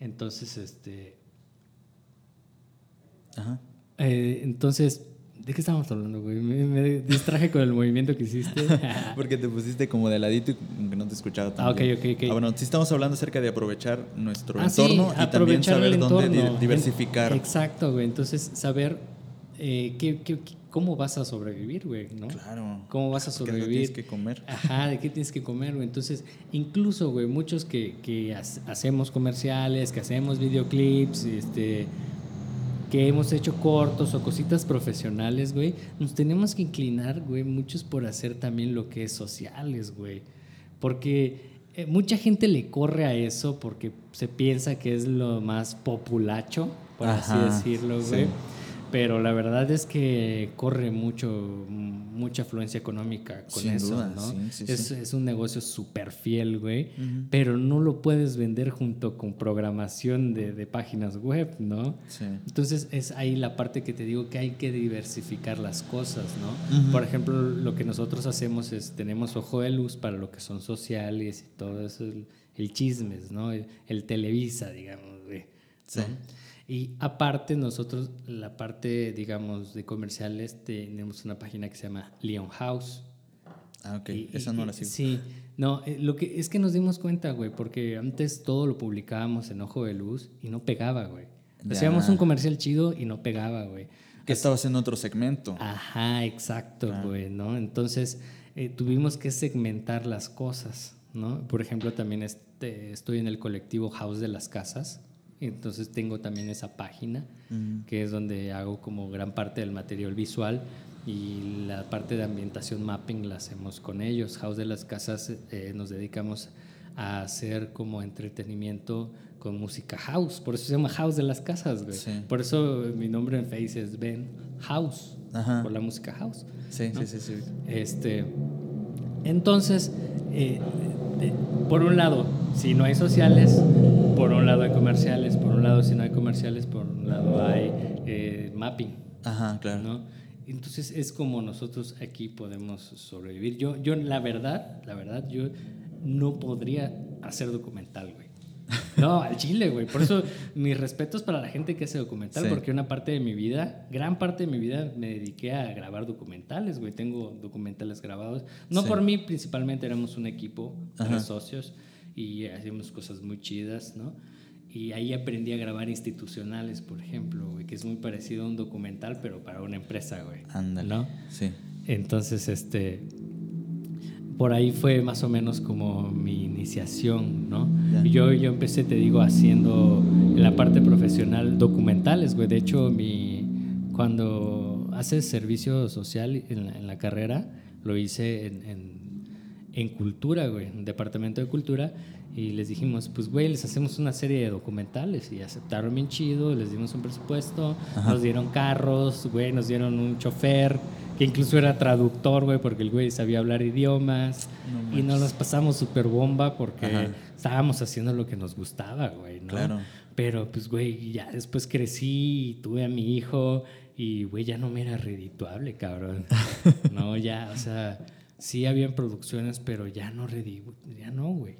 Entonces, este, Ajá. eh, entonces, ¿de qué estábamos hablando, güey? Me, me distraje con el movimiento que hiciste. Porque te pusiste como de ladito y como que no te escuchaba tan Ah, ok, bien. ok, ok. Ah, bueno, sí estamos hablando acerca de aprovechar nuestro Ah, sí, entorno y también saber dónde diversificar. Exacto, güey. Entonces, saber eh, qué, qué- qué- cómo vas a sobrevivir, güey, ¿no? Claro. ¿Cómo vas a Porque no sobrevivir? tienes que comer. Ajá, de qué tienes que comer, güey. Entonces, incluso, güey, muchos que, que ha- hacemos comerciales, que hacemos videoclips, este, que hemos hecho cortos o cositas profesionales, güey, nos tenemos que inclinar, güey, muchos por hacer también lo que es sociales, güey. Porque eh, mucha gente le corre a eso porque se piensa que es lo más populacho, por Ajá, así decirlo, sí. Pero la verdad es que corre mucho, mucha afluencia económica con Sin eso, duda, ¿no? sí, sí, es, sí. es un negocio súper fiel, güey. Pero no lo puedes vender junto con programación de, de páginas web, ¿no? Sí. Entonces es ahí la parte que te digo que hay que diversificar las cosas, ¿no? Por ejemplo, lo que nosotros hacemos es, tenemos ojo de luz para lo que son sociales y todo eso, el, el chismes, ¿no? El, el Televisa, digamos, güey. ¿No? Sí. Y aparte nosotros, la parte, digamos, de comerciales, tenemos una página que se llama Leon House. Ah, ok. Y- Esa y- no la sigo. Sí, no, eh, lo que es que nos dimos cuenta, güey, porque antes todo lo publicábamos en Ojo de Luz y no pegaba, güey. Hacíamos un comercial chido y no pegaba, güey. Que estabas en otro segmento. Ajá, exacto, Ah. güey, ¿no? Entonces eh, tuvimos que segmentar las cosas, ¿no? Por ejemplo, también este, estoy en el colectivo House de las Casas, entonces tengo también esa página, Mm. que es donde hago como gran parte del material visual y la parte de ambientación mapping la hacemos con ellos. House de las Casas eh, nos dedicamos a hacer como entretenimiento con música house, por eso se llama House de las Casas, güey. Sí. Por eso mi nombre en Face es Ben House, Ajá. por la música house. Sí, ¿no? sí, sí, sí. Este, entonces, eh, por un lado, si no hay sociales, por un lado hay comerciales, por un lado si no hay comerciales, por un lado hay eh, mapping, Ajá, claro. ¿no? Entonces es como nosotros aquí podemos sobrevivir. Yo, yo la verdad, la verdad, yo no podría hacer documental, güey. No, al chile, güey. Por eso mis respetos para la gente que hace documental, Sí. porque una parte de mi vida, gran parte de mi vida, me dediqué a grabar documentales, güey. Tengo documentales grabados. No Sí. por mí, principalmente éramos un equipo, tres socios, y hacíamos cosas muy chidas, ¿no? Y ahí aprendí a grabar institucionales, por ejemplo, güey, que es muy parecido a un documental, pero para una empresa, güey. Ándale. ¿No? Sí. Entonces, este, por ahí fue más o menos como mi iniciación, ¿no? Yo, yo empecé, te digo, haciendo en la parte profesional documentales, güey. De hecho, mi, cuando haces servicio social en la, en la carrera, lo hice en, en, en cultura, güey, en departamento de cultura. Y les dijimos, pues, güey, les hacemos una serie de documentales. Y aceptaron bien chido, les dimos un presupuesto, Ajá. nos dieron carros, güey, nos dieron un chofer, que incluso era traductor, güey, porque el güey sabía hablar idiomas. No y nos las pasamos súper bomba porque Ajá. estábamos haciendo lo que nos gustaba, güey, ¿no? Claro. Pero, pues, güey, ya después crecí y tuve a mi hijo y, güey, ya no me era redituable, cabrón. no, ya, o sea, sí habían producciones, pero ya no ya no, güey.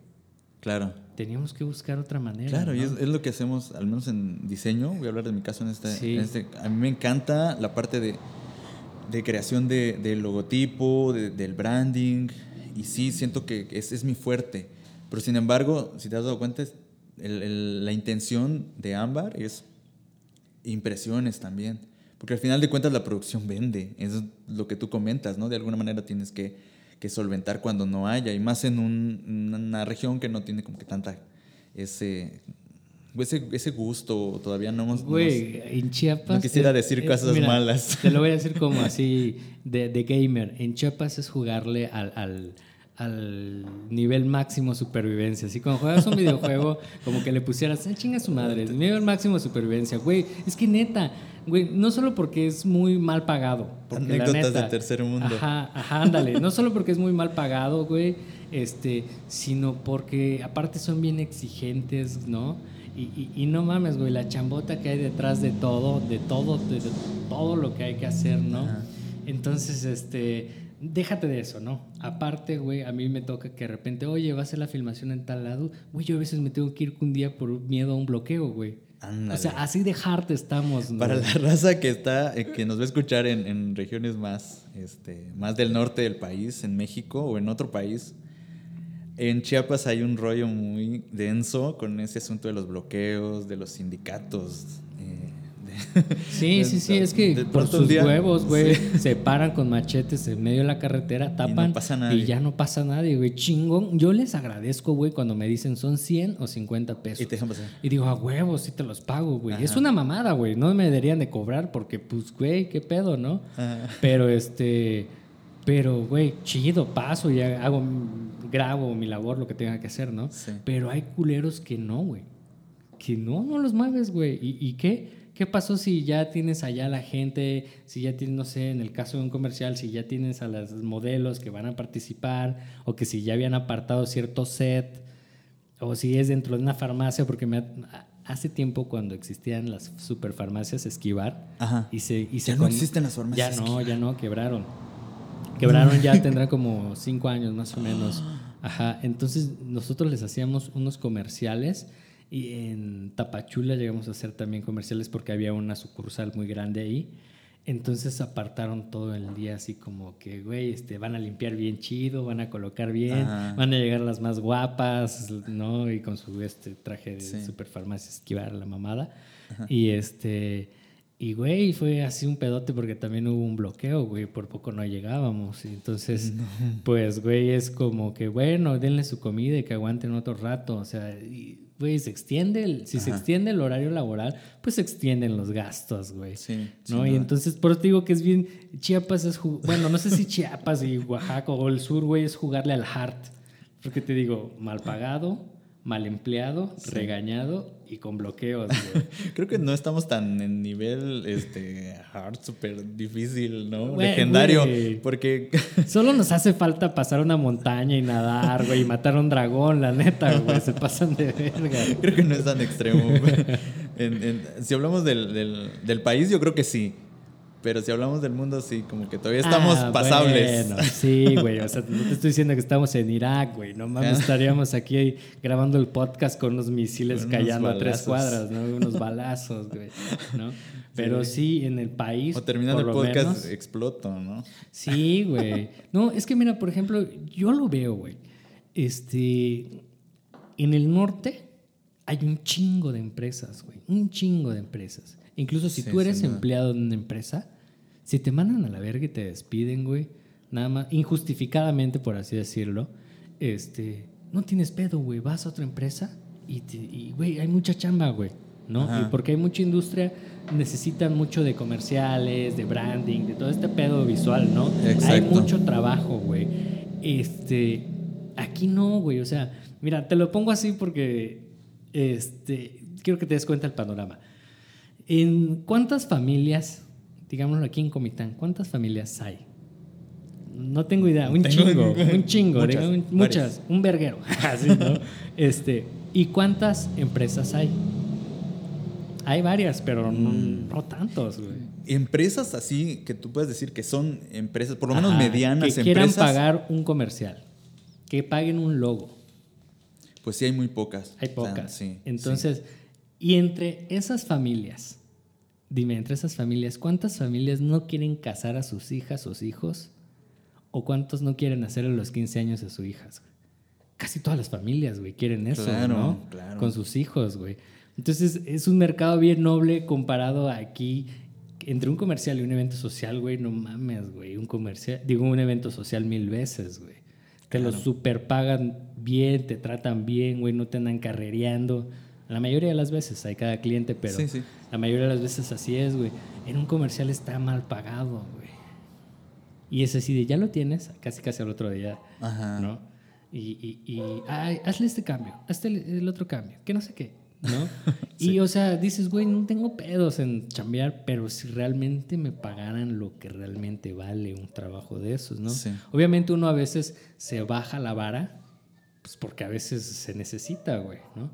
Claro. Teníamos que buscar otra manera. Claro, y es lo que hacemos, al menos en diseño. Voy a hablar de mi caso en este. Sí. en este- a mí me encanta la parte de, de creación de, del logotipo, de- del branding. Y sí, siento que es, es mi fuerte. Pero sin embargo, si te has dado cuenta, la intención de Ámbar es impresiones también. Porque al final de cuentas la producción vende. Es lo que tú comentas, ¿no? De alguna manera tienes que, solventar cuando no haya. Y más en un- una región que no tiene como que tanta ese, ese, ese gusto. Todavía no hemos... Güey, en Chiapas. no quisiera es- decir es- cosas malas. Te lo voy a decir como así de, de gamer. En Chiapas es jugarle al, al, al nivel máximo supervivencia. Así cuando juegas un videojuego, como que le pusieras, "Ah, chinga su madre, el nivel máximo supervivencia. Güey, es que neta, güey, no solo porque es muy mal pagado. Porque la Anécdotas neta- de tercer mundo. Ajá, ajá, ándale. No solo porque es muy mal pagado, güey, este, sino porque aparte son bien exigentes, ¿no? Y, y- y no mames, güey, la chambota que hay detrás de todo, de todo, de, de todo lo que hay que hacer, ¿no? Ajá. Entonces, este, déjate de eso, ¿no? Aparte, güey, a mí me toca que de repente, oye, va a ser la filmación en tal lado. Güey, yo a veces me tengo que ir un día por miedo a un bloqueo, güey. Ándale. O sea, así de hard estamos, ¿no? Para la raza que está, eh, que nos va a escuchar en, en regiones más, este, más del norte del país, en México o en otro país, en Chiapas hay un rollo muy denso con ese asunto de los bloqueos, de los sindicatos. eh, de- Sí, sí, sí, es que por sus día- huevos, güey, Sí. se paran con machetes en medio de la carretera, tapan pasa nadie. ya no pasa nadie, güey. Chingón. Yo les agradezco, güey, cuando me dicen son 100 o 50 pesos. Y te dejan pasar. Y digo, a huevos, sí te los pago, güey. Es una mamada, güey. No me deberían de cobrar porque, pues, güey, qué pedo, ¿no? Ajá. Pero este, pero, güey, chido, paso y hago, grabo mi labor, lo que tenga que hacer, ¿no? Sí. Pero hay culeros que no, güey. Que no, no los mueves, güey. ¿Y, y qué? ¿Qué pasó si ya tienes allá la gente, si ya tienes, no sé, en el caso de un comercial, si ya tienes a los modelos que van a participar, o que si ya habían apartado cierto set, o si es dentro de una farmacia, porque me ha- hace tiempo cuando existían las superfarmacias Esquivar, Ajá. y se, y se Ya no existen las farmacias Ya no, Esquivar. ya no, quebraron. Quebraron ya, tendrá como cinco años más o menos. Ajá, entonces nosotros les hacíamos unos comerciales y en Tapachula llegamos a hacer también comerciales porque había una sucursal muy grande ahí. Entonces apartaron todo el día así como que, güey, este, van a limpiar bien chido, van a colocar bien, Ajá. van a llegar las más guapas, ¿no? Y con su este traje de Sí. superfarmacia esquivar la mamada. Y este, y güey, fue así un pedote porque también hubo un bloqueo, güey, por poco no llegábamos. Y entonces, pues, güey, es como que, bueno, denle su comida y que aguanten otro rato. O sea, y, güey, se extiende, el- si se extiende el horario laboral, pues se extienden los gastos, güey. Sí, ¿no? Y entonces, por eso te digo que es bien. Chiapas es. Bueno, no sé si Chiapas y Oaxaca o el sur, güey, es jugarle al hard. Porque te digo, mal pagado, mal empleado, regañado y con bloqueos. Creo que no estamos tan en nivel este hard, súper difícil, ¿no? Legendario. Porque Solo nos hace falta pasar una montaña y nadar, güey, y matar a un dragón, la neta, güey. Se pasan de verga. creo que no es tan extremo. En- en- si hablamos del, del- del país, yo creo que sí. Pero si hablamos del mundo, sí, como que todavía estamos Ah, pasables. Bueno, sí, güey. O sea, no te estoy diciendo que estamos en Irak, güey. No mames, estaríamos aquí grabando el podcast con unos misiles Con unos cayendo a tres cuadras, ¿no? Unos balazos, güey. ¿no? Pero sí. en el país. o terminando el podcast, menos- exploto, ¿no? Sí, güey. No, es que mira, por ejemplo, yo lo veo, güey. Este. En el norte hay un chingo de empresas, güey. Un chingo de empresas. Incluso si Sí, tú eres empleado en una empresa, Si te mandan a la verga y te despiden, güey, nada más, injustificadamente, por así decirlo, este, no tienes pedo, güey, vas a otra empresa y, güey, hay mucha chamba, güey, ¿no? Y porque hay mucha industria, necesitan mucho de comerciales, de branding, de todo este pedo visual, ¿no? Exacto. Hay mucho trabajo, güey. Este, aquí no, güey, o sea, mira, te lo pongo así porque, este, quiero que te des cuenta del panorama. ¿En cuántas familias digámoslo aquí en Comitán, ¿cuántas familias hay? No tengo idea, un chingo, un chingo, muchas, un, verguero. Así, ¿no? este, ¿Y cuántas empresas hay? Hay varias, pero no, mm. tantos, güey. Empresas así que tú puedes decir que son empresas, por lo menos medianas que quieran pagar un comercial, que paguen un logo. Pues sí, hay muy pocas. Hay pocas. sí, Entonces, y entre esas familias, Dime, entre esas familias, ¿cuántas familias no quieren casar a sus hijas o hijos? ¿O cuántos no quieren hacerle los 15 años a sus hijas? Casi todas las familias, güey, quieren eso, ¿no? Claro. Con sus hijos, güey. Entonces, es un mercado bien noble comparado aquí entre un comercial y un evento social, güey, no mames, güey. Un comercial, digo, un evento social mil veces, güey. Te lo super pagan bien, te tratan bien, güey, no te andan carrereando. La mayoría de las veces, hay cada cliente, pero la mayoría de las veces así es, güey. En un comercial está mal pagado, güey. Y es así de, ya lo tienes, casi casi al otro día, Ajá. ¿no? Y, y, ay, hazle este cambio, hazle el otro cambio, que no sé qué, ¿no? Y, o sea, dices, güey, no tengo pedos en chambear, pero si realmente me pagaran lo que realmente vale un trabajo de esos, ¿no? Obviamente uno a veces se baja la vara, pues porque a veces se necesita, güey, ¿no?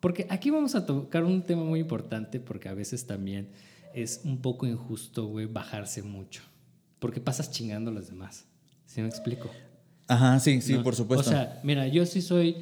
Porque aquí vamos a tocar un tema muy importante porque a veces también es un poco injusto, güey, bajarse mucho. Porque pasas chingando a los demás. ¿Sí me explico? Ajá, sí, sí, por supuesto. O sea, mira, yo sí soy,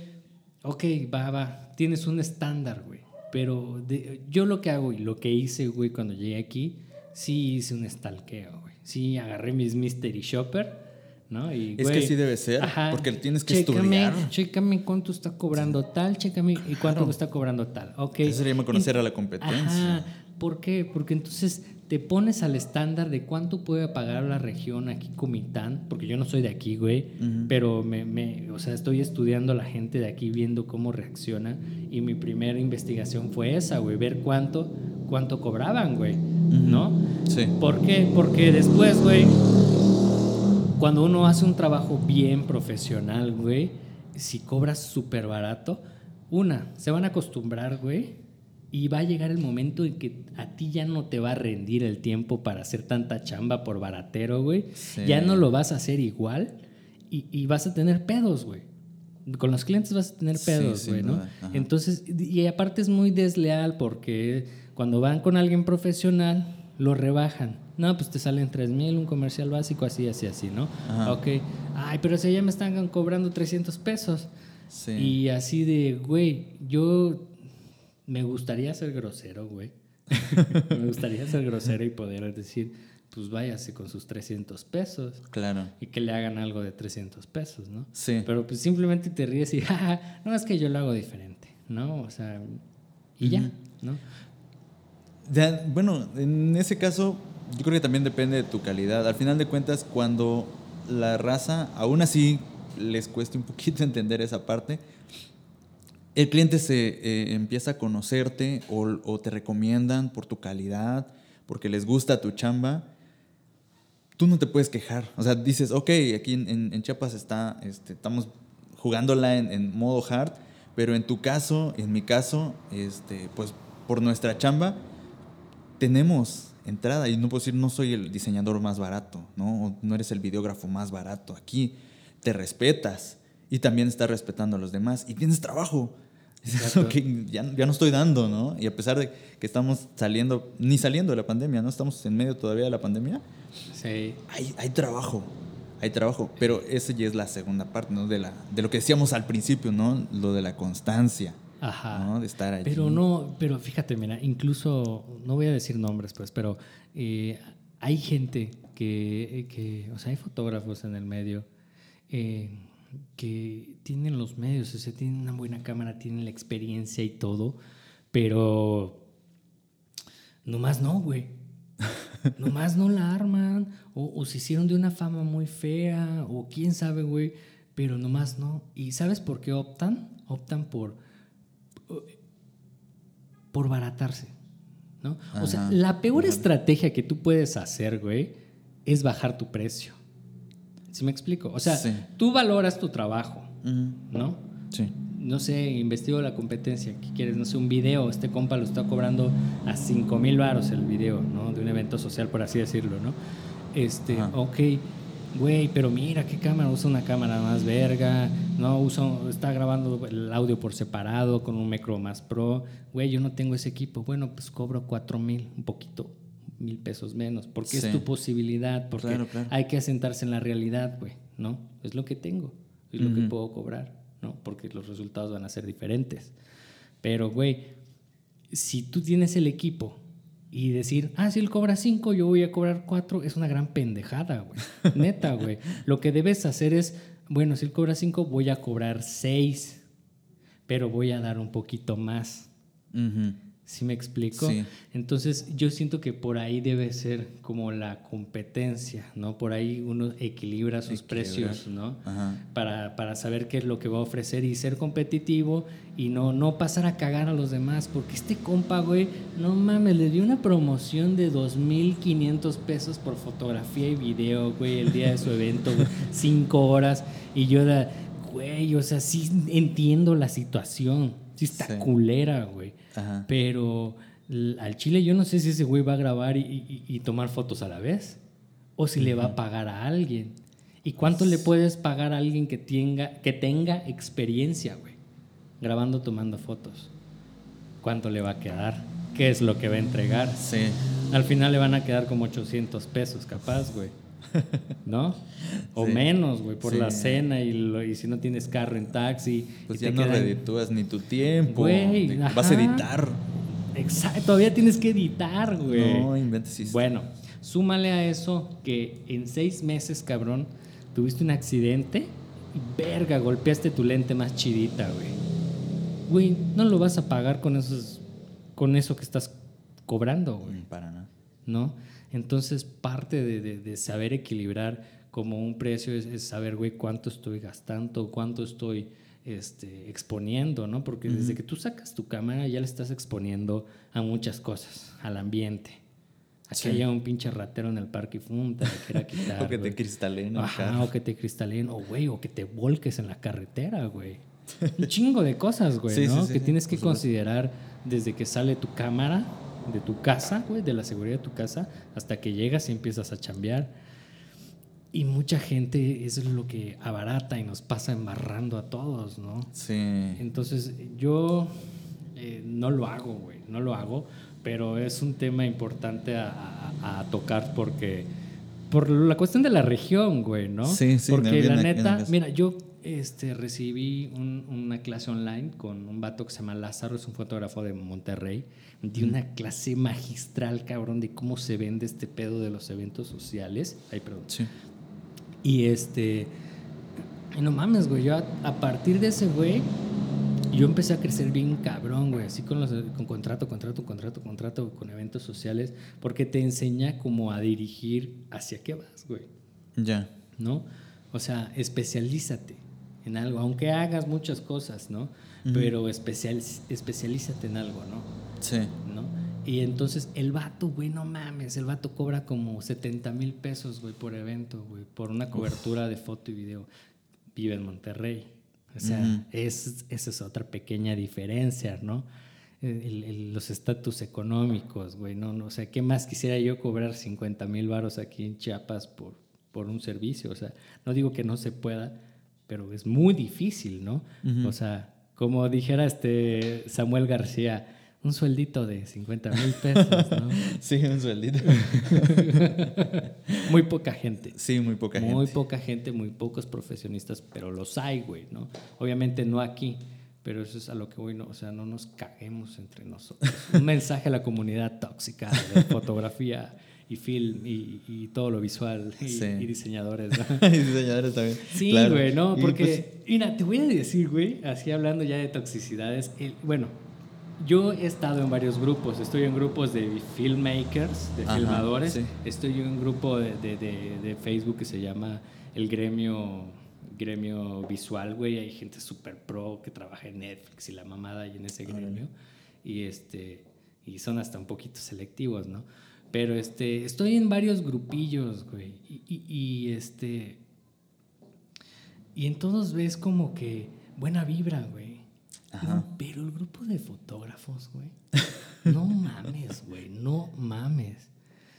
ok, va, va, tienes un estándar, güey. Pero yo lo que hago y lo que hice, güey, cuando llegué aquí, sí hice un stalkeo, güey. Sí, agarré mis mystery shopper ¿no? es que sí debe ser, porque tienes que estudiar. Chécame cuánto está cobrando tal, chécame y cuánto está cobrando tal. Okay. Eso sería conocer a la competencia. ¿Por qué? Porque entonces te pones al estándar de cuánto puede pagar la región aquí Comitán, porque yo no soy de aquí, güey, pero me, me, o sea, estoy estudiando a la gente de aquí, viendo cómo reacciona, y mi primera investigación fue esa, güey, ver cuánto, cuánto cobraban, güey, ¿no? Sí. ¿Por qué? Porque después, güey, cuando uno hace un trabajo bien profesional, güey, si cobras súper barato, una, se van a acostumbrar, güey, y va a llegar el momento en que a ti ya no te va a rendir el tiempo para hacer tanta chamba por baratero, güey. Ya no lo vas a hacer igual y, vas a tener pedos, güey. Con los clientes vas a tener pedos, güey, ¿no? Entonces, y aparte es muy desleal porque cuando van con alguien profesional, lo rebajan. No, pues te salen 3 mil, un comercial básico, así, así, así, ¿no? Ok. Ay, pero si ya me están cobrando 300 pesos. Sí. Y así de, güey, yo me gustaría ser grosero, güey. me gustaría ser grosero y poder decir, pues váyase con sus 300 pesos. Claro. Y que le hagan algo de 300 pesos, ¿no? Sí. Pero pues simplemente te ríes y, ja, no, es que yo lo hago diferente, ¿no? O sea, y ya, ¿no? bueno, en ese caso, yo creo que también depende de tu calidad. Al final de cuentas, cuando la raza, aún así les cueste un poquito entender esa parte, el cliente se eh, empieza a conocerte o, te recomiendan por tu calidad, porque les gusta tu chamba, tú no te puedes quejar. O sea, dices, ok, aquí en, Chiapas está, este, estamos jugándola en, en, modo hard, pero en tu caso, en mi caso, este, pues por nuestra chamba, tenemos entrada y no puedo decir no soy el diseñador más barato, ¿no? no eres el videógrafo más barato. Aquí te respetas y también estás respetando a los demás y tienes trabajo. Es que ya, ya, no estoy dando, ¿no? Y a pesar de que estamos saliendo, ni saliendo de la pandemia, ¿no? Estamos en medio todavía de la pandemia. Sí. Hay, hay trabajo, hay trabajo. Pero esa ya es la segunda parte, ¿no? De, la, de lo que decíamos al principio, ¿no? Lo de la constancia. Ajá. De estar allí. Pero no, pero fíjate, mira, incluso, no voy a decir nombres, pues, pero eh, hay gente que, que, o sea, hay fotógrafos en el medio eh, que tienen los medios, o sea, tienen una buena cámara, tienen la experiencia y todo, pero nomás no, güey. nomás no la arman, o, o se hicieron de una fama muy fea, o quién sabe, güey, pero nomás no. ¿Y sabes por qué optan? Optan por, por baratarse, ¿no? O sea, la peor Ajá. estrategia que tú puedes hacer, güey, es bajar tu precio. ¿Sí me explico? O sea, Sí. tú valoras tu trabajo. ¿no? Sí. no sé, investigo la competencia, que quieres, no sé, un video, este compa lo está cobrando a 5 mil varos el video, ¿no? De un evento social, por así decirlo, ¿no? Este, Ajá. ok, güey, pero mira qué cámara, usa una cámara más verga, no, usa, está grabando el audio por separado con un Macro más Pro, güey, yo no tengo ese equipo, bueno, pues cobro 4 mil, un poquito, mil pesos menos, porque Sí. es tu posibilidad, porque Claro, claro. hay que asentarse en la realidad, güey, ¿no? Es lo que tengo, es lo que puedo cobrar, ¿no? Porque los resultados van a ser diferentes. Pero, güey, si tú tienes el equipo y decir, ah, si él cobra 5, yo voy a cobrar 4, es una gran pendejada, güey. Neta, güey. Lo que debes hacer es, bueno, si él cobra 5, voy a cobrar 6, pero voy a dar un poquito más. ¿Sí me explico? Sí. Entonces yo siento que por ahí debe ser como la competencia, ¿no? Por ahí uno equilibra sus Equilibrar. precios, ¿no? Ajá. Para, para saber qué es lo que va a ofrecer y ser competitivo y no, no pasar a cagar a los demás. Porque este compa, güey, no mames, le dio una promoción de 2.500 pesos por fotografía y video, güey, el día de su evento, güey, cinco horas. Y yo, da, güey, o sea, sí entiendo la situación. Sí está Sí. culera, güey. Ajá. Pero al chile yo no sé si ese güey va a grabar y, y- y tomar fotos a la vez. O si le va a pagar a alguien. ¿Y cuánto le puedes pagar a alguien que tenga, que tenga experiencia, güey? Grabando, tomando fotos. ¿Cuánto le va a quedar? ¿Qué es lo que va a entregar? Sí. Al final le van a quedar como 800 pesos, capaz, güey. ¿No? O Sí. menos, güey, por Sí. la cena y, lo- y si no tienes carro en taxi. Pues ya te no quedan- reditúas ni tu tiempo. Güey, Vas a editar. Exacto, todavía tienes que editar, güey. No, inventes. Bueno, súmale a eso que en seis meses, cabrón, tuviste un accidente y verga, golpeaste tu lente más chidita, güey. Güey, no lo vas a pagar con esos, con eso que estás cobrando, güey. Para nada. ¿No? Entonces, parte de, de- de saber equilibrar como un precio es, es saber, güey, cuánto estoy gastando, cuánto estoy este, exponiendo, ¿no? Porque desde que tú sacas tu cámara ya le estás exponiendo a muchas cosas, al ambiente. A que Sí. haya un pinche ratero en el parque y fum, te la quiera quitar. O que te cristalen Ajá, o que te cristalen, o güey, o que te volques en la carretera, güey. Un chingo de cosas, güey, Sí, ¿no? sí, que tienes que considerar desde que sale tu cámara de tu casa, güey, de la seguridad de tu casa, hasta que llegas y empiezas a chambear. Y mucha gente eso es lo que abarata y nos pasa embarrando a todos, ¿no? Sí. Entonces yo eh, no lo hago, güey, no lo hago, pero es un tema importante a, a- a tocar porque por la cuestión de la región, güey, ¿no? Sí, sí, Porque la bien, neta, bien. mira, yo este, recibí un- una clase online con un vato que se llama Lázaro, es un fotógrafo de Monterrey, de una clase magistral, cabrón, de cómo se vende este pedo de los eventos sociales. Ay, perdón. Sí. Y este. Y no mames, güey. Yo a, a partir de ese güey, yo empecé a crecer bien cabrón, güey. Así con, los, con contrato, contrato, contrato, contrato, con eventos sociales. Porque te enseña como a dirigir hacia qué vas, güey. Ya. ¿No? O sea, especialízate en algo. Aunque hagas muchas cosas, ¿no? Pero especial, especialízate en algo, ¿no? Sí. ¿no? Y entonces el vato, güey, no mames, el vato cobra como 70 mil pesos, güey, por evento, güey, por una cobertura de foto y video. Vive en Monterrey. O sea, es, esa es otra pequeña diferencia, ¿no? El- el- los estatus económicos, güey, no, no, o sea, ¿qué más quisiera yo cobrar 50 mil varos aquí en Chiapas por, por un servicio? O sea, no digo que no se pueda, pero es muy difícil, ¿no? O sea, como dijera este Samuel García, un sueldito de 50 mil pesos, ¿no? Sí, un sueldito. Muy poca gente. Sí, muy poca muy gente. poca gente, muy pocos profesionistas, pero los hay, güey, ¿no? Obviamente no aquí, pero eso es a lo que voy, ¿no? O sea, no nos caguemos entre nosotros. Un mensaje a la comunidad tóxica de fotografía y film y, y todo lo visual y, Sí. y diseñadores, ¿no? y diseñadores también. Sí, Claro. güey, no, porque, pues, mira, te voy a decir, güey, así hablando ya de toxicidades, el- bueno, yo he estado en varios grupos. Estoy en grupos de filmmakers, de Ajá, filmadores. sí. Estoy en un grupo de, de- de- de Facebook que se llama el gremio, gremio visual, güey. Hay gente súper pro que trabaja en Netflix y la mamada y en ese Órale. gremio. Y, este, y son hasta un poquito selectivos, ¿no? Pero este, estoy en varios grupillos, güey. Y, y- y, este. Y en todos ves como que buena vibra, güey. Ajá. Pero el grupo de fotógrafos, güey. No mames, güey. No mames.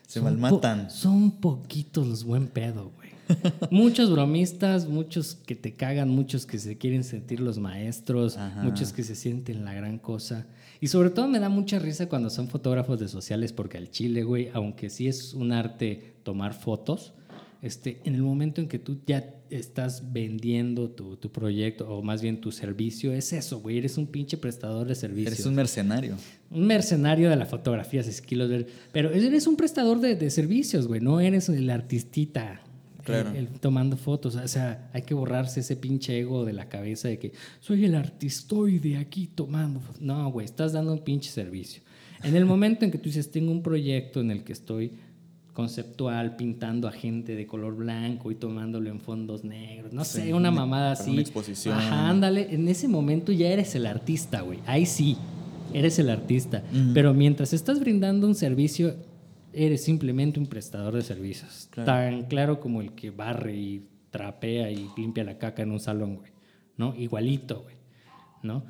Se malmatan. son poquitos los buen pedo, güey. muchos bromistas, muchos que te cagan, muchos que se quieren sentir los maestros, Ajá. muchos que se sienten la gran cosa. Y sobre todo me da mucha risa cuando son fotógrafos de sociales, porque al chile, güey, aunque sí es un arte tomar fotos, este, en el momento en que tú ya estás vendiendo tu, tu proyecto, o más bien tu servicio, es eso, güey. Eres un pinche prestador de servicios. Eres un mercenario. Un mercenario de la fotografía, si quiero ver. Pero eres un prestador de, de servicios, güey. No eres el artistita. Claro. el- el tomando fotos. O sea, hay que borrarse ese pinche ego de la cabeza de que soy el artistoide aquí tomando fotos. No, güey, estás dando un pinche servicio. En el momento en que tú dices, tengo un proyecto en el que estoy conceptual, pintando a gente de color blanco y tomándolo en fondos negros, no Sí, sé, una mamada así. una exposición. Ajá, ándale, en ese momento ya eres el artista, güey. Ahí sí, eres el artista. Pero mientras estás brindando un servicio, eres simplemente un prestador de servicios. Claro. Tan claro como el que barre y trapea y limpia la caca en un salón, güey. ¿No? Igualito, güey. ¿No?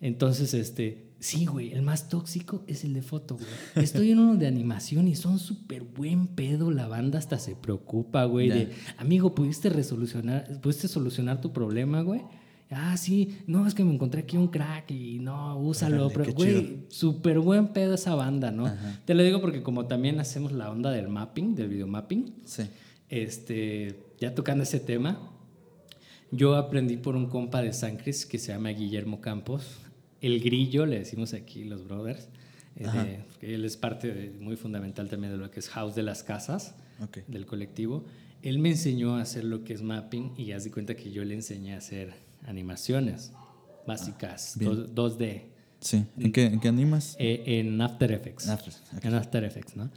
Entonces, este, sí, güey, el más tóxico es el de foto, güey. Estoy en uno de animación y son súper buen pedo. La banda hasta se preocupa, güey. De, amigo, ¿pudiste resolucionar, pudiste solucionar tu problema, güey? Ah, sí, no, es que me encontré aquí un crack y no, úsalo. Órale, pero, güey, súper buen pedo esa banda, ¿no? Ajá. Te lo digo porque como también hacemos la onda del mapping, del videomapping, Sí. este, ya tocando ese tema, yo aprendí por un compa de San Cris que se llama Guillermo Campos, el grillo, le decimos aquí los brothers, eh, de- él es parte de- muy fundamental también de lo que es House de las Casas, del colectivo. Él me enseñó a hacer lo que es mapping y haz de cuenta que yo le enseñé a hacer animaciones básicas, bien. dos- 2D, Sí. ¿En qué, en qué animas? eh, en After Effects. After, ok. En After Effects, ¿no?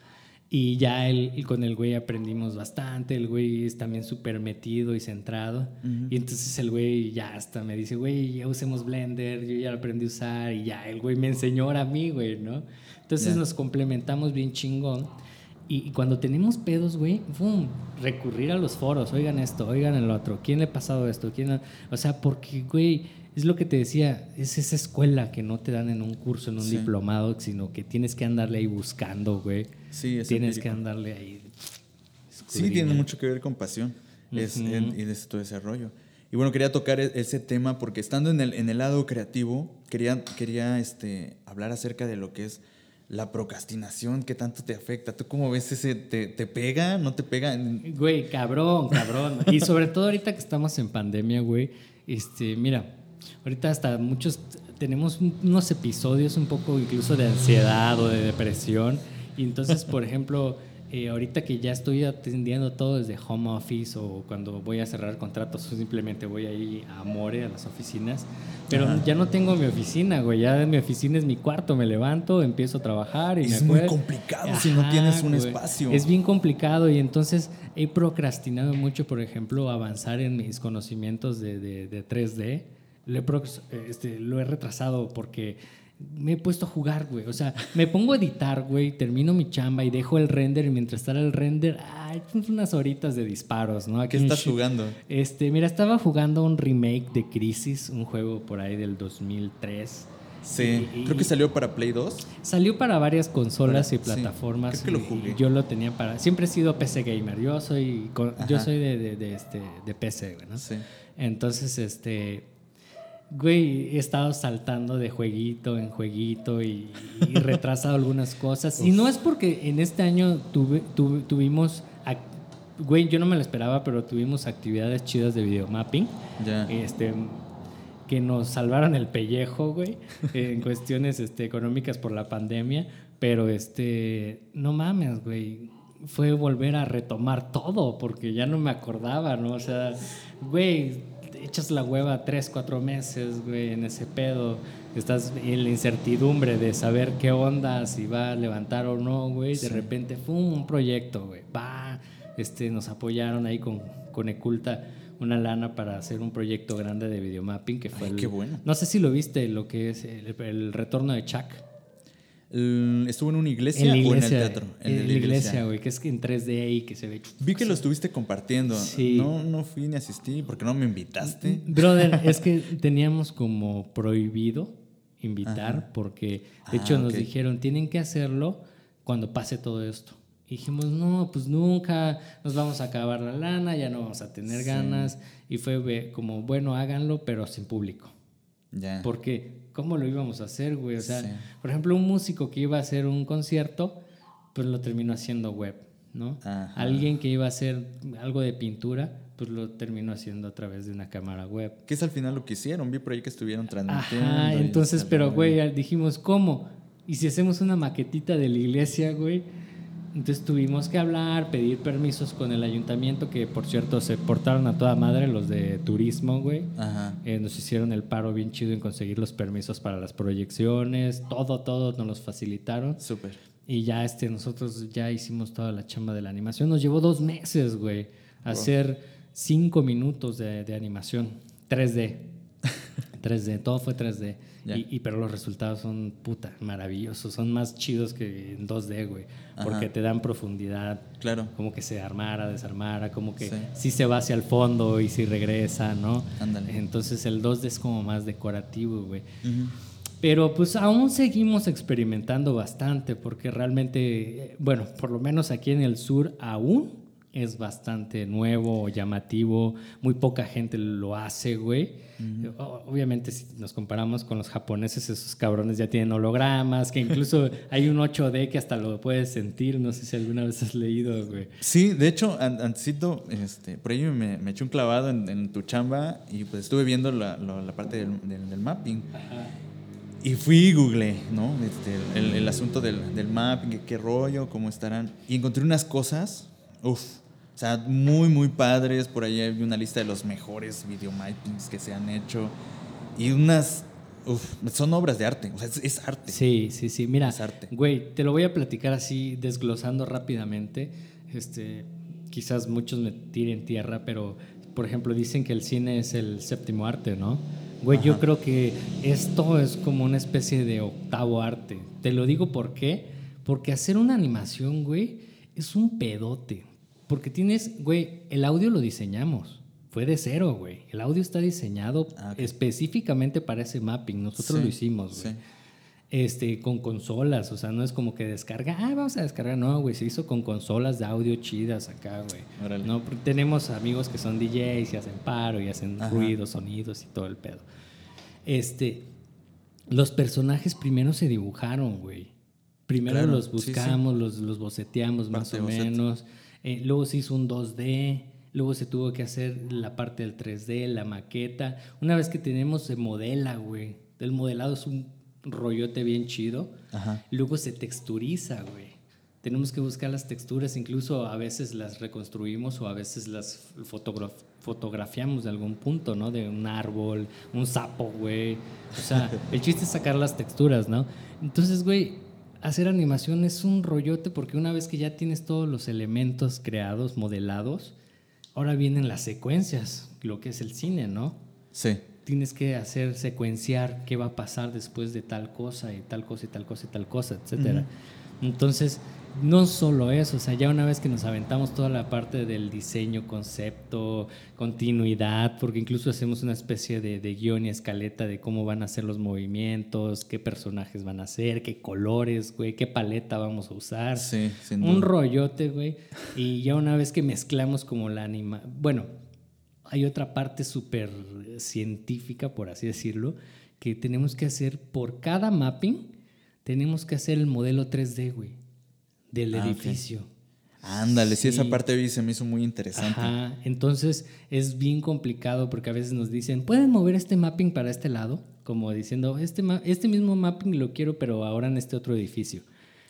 Y ya y con el güey aprendimos bastante. El güey es también súper metido y centrado. Ujú. Y entonces el güey ya hasta me dice, güey, ya usemos Blender. Yo ya lo aprendí a usar. Y ya el güey me enseñó ahora a mí, güey, ¿no? Entonces Ya. nos complementamos bien chingón. Y, y cuando tenemos pedos, güey, ¡fum! recurrir a los foros. Oigan esto, oigan el otro. ¿Quién le ha pasado esto? ¿Quién ha-?" O sea, porque, güey, es lo que te decía. Es esa escuela que no te dan en un curso, en un Sí. diplomado, sino que tienes que andarle ahí buscando, güey. Sí, es Tienes que andarle ahí. Sí, tiene mucho que ver con pasión es, en- y de todo ese rollo. Y bueno, quería tocar e- ese tema porque estando en el, en el lado creativo, quería, quería este, hablar acerca de lo que es la procrastinación, que tanto te afecta. ¿Tú cómo ves ese? ¿Te, te pega? ¿No te pega? Güey, cabrón, cabrón. y sobre todo ahorita que estamos en pandemia, güey. Este, mira, ahorita hasta muchos tenemos un- unos episodios un poco incluso de ansiedad o de depresión. Y entonces, por ejemplo, eh, ahorita que ya estoy atendiendo todo desde home office o cuando voy a cerrar contratos, o simplemente voy ahí a More, a las oficinas. Pero Ajá. ya no tengo mi oficina, güey. Ya mi oficina es mi cuarto. Me levanto, empiezo a trabajar y Es me muy complicado si no tienes un güey. espacio. Es bien complicado y entonces he procrastinado mucho, por ejemplo, avanzar en mis conocimientos de, de- de 3D. Lo he, este, lo he retrasado porque me he puesto a jugar, güey. O sea, me pongo a editar, güey, termino mi chamba y dejo el render y mientras está el render, ay, unas horitas de disparos, ¿no? Aquí ¿Qué estás jugando? Este, mira, estaba jugando un remake de Crisis, un juego por ahí del 2003. Sí, Y- creo que salió para Play 2. Salió para varias consolas Para- y plataformas. sí, creo que lo jugué. yo lo tenía para. Siempre he sido PC gamer. Yo soy, yo soy de, de- de este, de PC, güey, ¿no? Sí. Entonces, este. Güey, he estado saltando de jueguito en jueguito y, y retrasado algunas cosas. Y no es porque en este año tuve, tuve- tuvimos. Güey, yo no me lo esperaba, pero tuvimos actividades chidas de videomapping Ya. este, que nos salvaron el pellejo, güey, en cuestiones este, económicas por la pandemia, pero este, no mames, güey, fue volver a retomar todo, porque ya no me acordaba, ¿no? O sea, güey, echas la hueva tres, cuatro meses, güey, en ese pedo. Estás en la incertidumbre de saber qué onda, si va a levantar o no, güey. De repente, ¡pum! Un proyecto, güey. Va, este, nos apoyaron ahí con, con Eculta una lana para hacer un proyecto grande de videomapping que fue Ay, qué bueno. No sé si lo viste, lo que es el, el retorno de Chuck. ¿Estuvo en una iglesia, en la iglesia o en el teatro? En, la iglesia, güey, que es que en 3D y que se ve. Vi que lo estuviste compartiendo. Sí. No, no fui ni asistí porque no me invitaste. Brother, es que teníamos como prohibido invitar Ajá. porque de Ah, hecho nos dijeron tienen que hacerlo cuando pase todo esto. Y dijimos, no, pues nunca, nos vamos a acabar la lana, ya no vamos a tener Sí. ganas. Y fue como, bueno, háganlo, pero sin público. Ya. Porque, ¿cómo lo íbamos a hacer, güey? O sea, Sí. por ejemplo, un músico que iba a hacer un concierto, pues lo terminó haciendo web, ¿no? Ajá. Alguien que iba a hacer algo de pintura, pues lo terminó haciendo a través de una cámara web. Que es al final lo que hicieron. Vi por ahí que estuvieron transmitiendo. Ajá, entonces, pero, güey, dijimos, ¿cómo? Y si hacemos una maquetita de la iglesia, güey, entonces tuvimos que hablar, pedir permisos con el ayuntamiento, que por cierto se portaron a toda madre los de turismo, güey. Ajá. Eh, nos hicieron el paro bien chido en conseguir los permisos para las proyecciones, todo, todo nos los facilitaron. Súper. Y ya este, nosotros ya hicimos toda la chamba de la animación. Nos llevó dos meses, güey, hacer cinco minutos de, de animación. 3D. 3D, todo fue 3D. Ya. Y, y- pero los resultados son puta, maravillosos. Son más chidos que en 2D, güey. Porque te dan profundidad. Claro. Como que se armara, desarmara, como que Sí. sí. se va hacia el fondo y si regresa, ¿no? Ándale. Entonces el 2D es como más decorativo, güey. Pero pues aún seguimos experimentando bastante porque realmente, eh, bueno, por lo menos aquí en el sur aún es bastante nuevo, llamativo, muy poca gente lo hace, güey. Obviamente si nos comparamos con los japoneses, esos cabrones ya tienen hologramas, que incluso hay un 8D que hasta lo puedes sentir, no sé si alguna vez has leído, güey. Sí, de hecho, an- antesito, este, por ahí me, me eché un clavado en, en tu chamba y pues estuve viendo la, la parte del, del- del mapping. Y fui y googleé, ¿no? Este, el, el asunto del, del mapping, qué rollo, cómo estarán. Y encontré unas cosas, uff, o sea, muy, muy padres. Por ahí hay una lista de los mejores videomappings que se han hecho. Y unas, uff, son obras de arte, o sea, es, es arte. Sí, sí, sí. Mira, Es arte. güey, te lo voy a platicar así, desglosando rápidamente. Este, quizás muchos me tiren tierra, pero por ejemplo dicen que el cine es el séptimo arte, ¿no? Güey, yo Ajá. creo que esto es como una especie de octavo arte. Te lo digo por qué. Porque hacer una animación, güey, es un pedote. Porque tienes, güey, el audio lo diseñamos. Fue de cero, güey. El audio está diseñado Ah, específicamente para ese mapping. Nosotros Sí, lo hicimos, güey sí. este, con consolas, o sea, no es como que descarga, ah, vamos a descargar, no, güey, se hizo con consolas de audio chidas acá, güey. No, porque tenemos amigos que son DJs y hacen paro y hacen Ajá. ruidos, sonidos y todo el pedo. Este, los personajes primero se dibujaron, güey. Primero Claro, los sí, sí. buscamos, Los, los boceteamos más o boceto. menos. Eh, luego se hizo un 2D. Luego se tuvo que hacer la parte del 3D, la maqueta. Una vez que tenemos, se modela, güey. El modelado es un rollote bien chido. Ajá. Luego se texturiza, güey. Tenemos que buscar las texturas, incluso a veces las reconstruimos o a veces las fotogra- fotografiamos de algún punto, ¿no? De un árbol, un sapo, güey. O sea, el chiste es sacar las texturas, ¿no? Entonces, güey, hacer animación es un rollote porque una vez que ya tienes todos los elementos creados, modelados, ahora vienen las secuencias, lo que es el cine, ¿no? Sí. tienes que hacer secuenciar qué va a pasar después de tal cosa y tal cosa y tal cosa y tal cosa, etcétera. Entonces, no solo eso, o sea, ya una vez que nos aventamos toda la parte del diseño, concepto, continuidad, porque incluso hacemos una especie de, de guion y escaleta de cómo van a ser los movimientos, qué personajes van a ser, qué colores, güey, qué paleta vamos a usar. Sí, sin Un rollote, güey. Y ya una vez que mezclamos como la anima... Bueno, hay otra parte súper científica, por así decirlo, que tenemos que hacer por cada mapping, tenemos que hacer el modelo 3D, güey, del Ah, edificio. Ándale, sí. esa Sí. parte vi se me hizo muy interesante. Ajá, entonces es bien complicado porque a veces nos dicen, ¿pueden mover este mapping para este lado? Como diciendo, este, ma- este mismo mapping lo quiero, pero ahora en este otro edificio.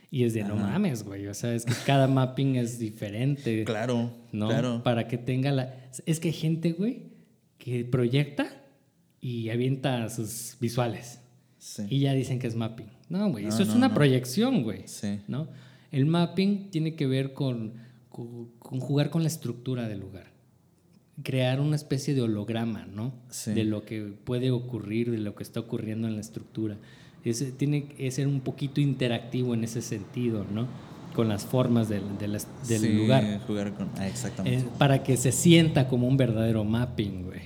Y es de, no Ajá. mames, güey, o sea, es que cada mapping es diferente. Claro, ¿no? claro. Para que tenga la... Es que hay gente, güey, que proyecta y avienta sus visuales. Y ya dicen que es mapping. No, güey, eso es una proyección, güey. Sí. ¿no? El mapping tiene que ver con, con, jugar con la estructura del lugar. Crear una especie de holograma, ¿no? De lo que puede ocurrir, de lo que está ocurriendo en la estructura. Es, tiene que ser un poquito interactivo en ese sentido, ¿no? Con las formas del, del, del lugar. Jugar con, ah, exactamente. Eh, para que se sienta como un verdadero mapping, güey.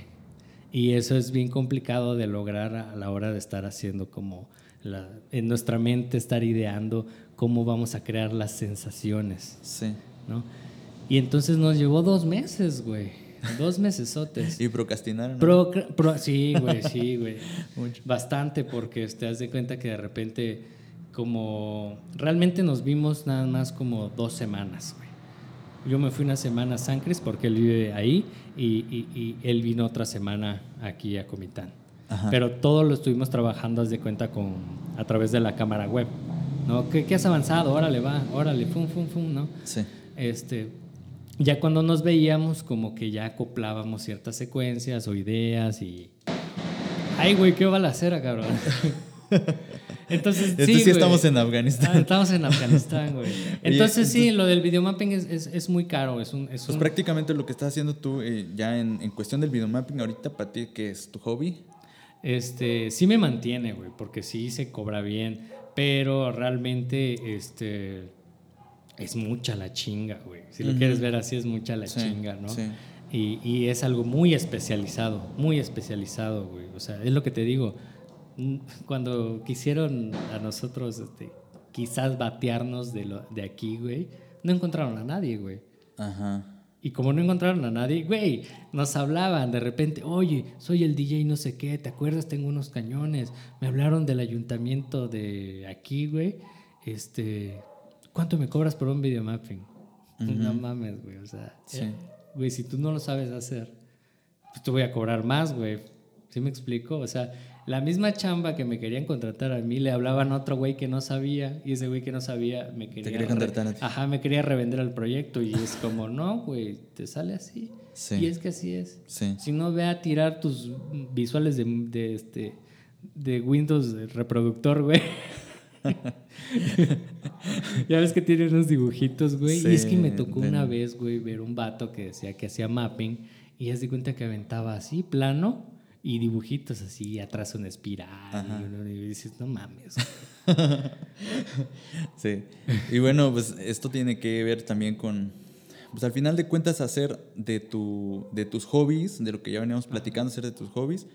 Y eso es bien complicado de lograr a la hora de estar haciendo como la, en nuestra mente, estar ideando cómo vamos a crear las sensaciones. Sí. ¿no? Y entonces nos llevó dos meses, güey. Dos mesesotes. ¿Y procrastinaron? sí, güey, sí, güey. Bastante porque te das de cuenta que de repente como realmente nos vimos nada más como dos semanas, güey. Yo me fui una semana a San Cris porque él vive ahí y, él vino otra semana aquí a Comitán. Pero todo lo estuvimos trabajando, haz de cuenta, con, a través de la cámara web. ¿No? ¿Qué, has avanzado? Órale, va, órale, fum, fum, fum, ¿no? Sí. Este, ya cuando nos veíamos, como que ya acoplábamos ciertas secuencias o ideas y. Ay, güey, qué balacera, cabrón. Entonces, sí, sí estamos en Afganistán. Ah, estamos en Afganistán, güey. Entonces, sí, lo del videomapping es, es, es muy caro. Es un, es pues prácticamente lo que estás haciendo tú eh, ya en, en, cuestión del videomapping ahorita, para ti, ¿qué es tu hobby? Este, sí me mantiene, güey, porque sí se cobra bien, pero realmente, este, es mucha la chinga, güey. Si lo quieres ver así, es mucha la chinga, ¿no? Sí. Y, y es algo muy especializado, muy especializado, güey. O sea, es lo que te digo cuando quisieron a nosotros este, quizás batearnos de, lo, de aquí, güey, no encontraron a nadie, güey. Ajá. Y como no encontraron a nadie, güey, nos hablaban de repente, oye, soy el DJ no sé qué, ¿te acuerdas? Tengo unos cañones. Me hablaron del ayuntamiento de aquí, güey. Este, ¿cuánto me cobras por un videomapping? No mames, güey, o sea, eh, güey, si tú no lo sabes hacer, pues te voy a cobrar más, güey. ¿Sí me explico? O sea, la misma chamba que me querían contratar a mí, le hablaban a otro güey que no sabía, y ese güey que no sabía me quería... Te quería contratar a ti. Ajá, me quería revender el proyecto, y es como, no, güey, te sale así. Sí. Y es que así es. Sí. Si no, ve a tirar tus visuales de, de, este, de Windows reproductor, güey. ya ves que tiene unos dibujitos, güey. y es que me tocó una vez, güey, ver un vato que decía que hacía mapping y ya se cuenta que aventaba así, plano, y dibujitos así, atrás una espiral. Y, dices, no mames. sí. Y bueno, pues esto tiene que ver también con, pues al final de cuentas, hacer de, tu, de tus hobbies, de lo que ya veníamos platicando, hacer de tus hobbies,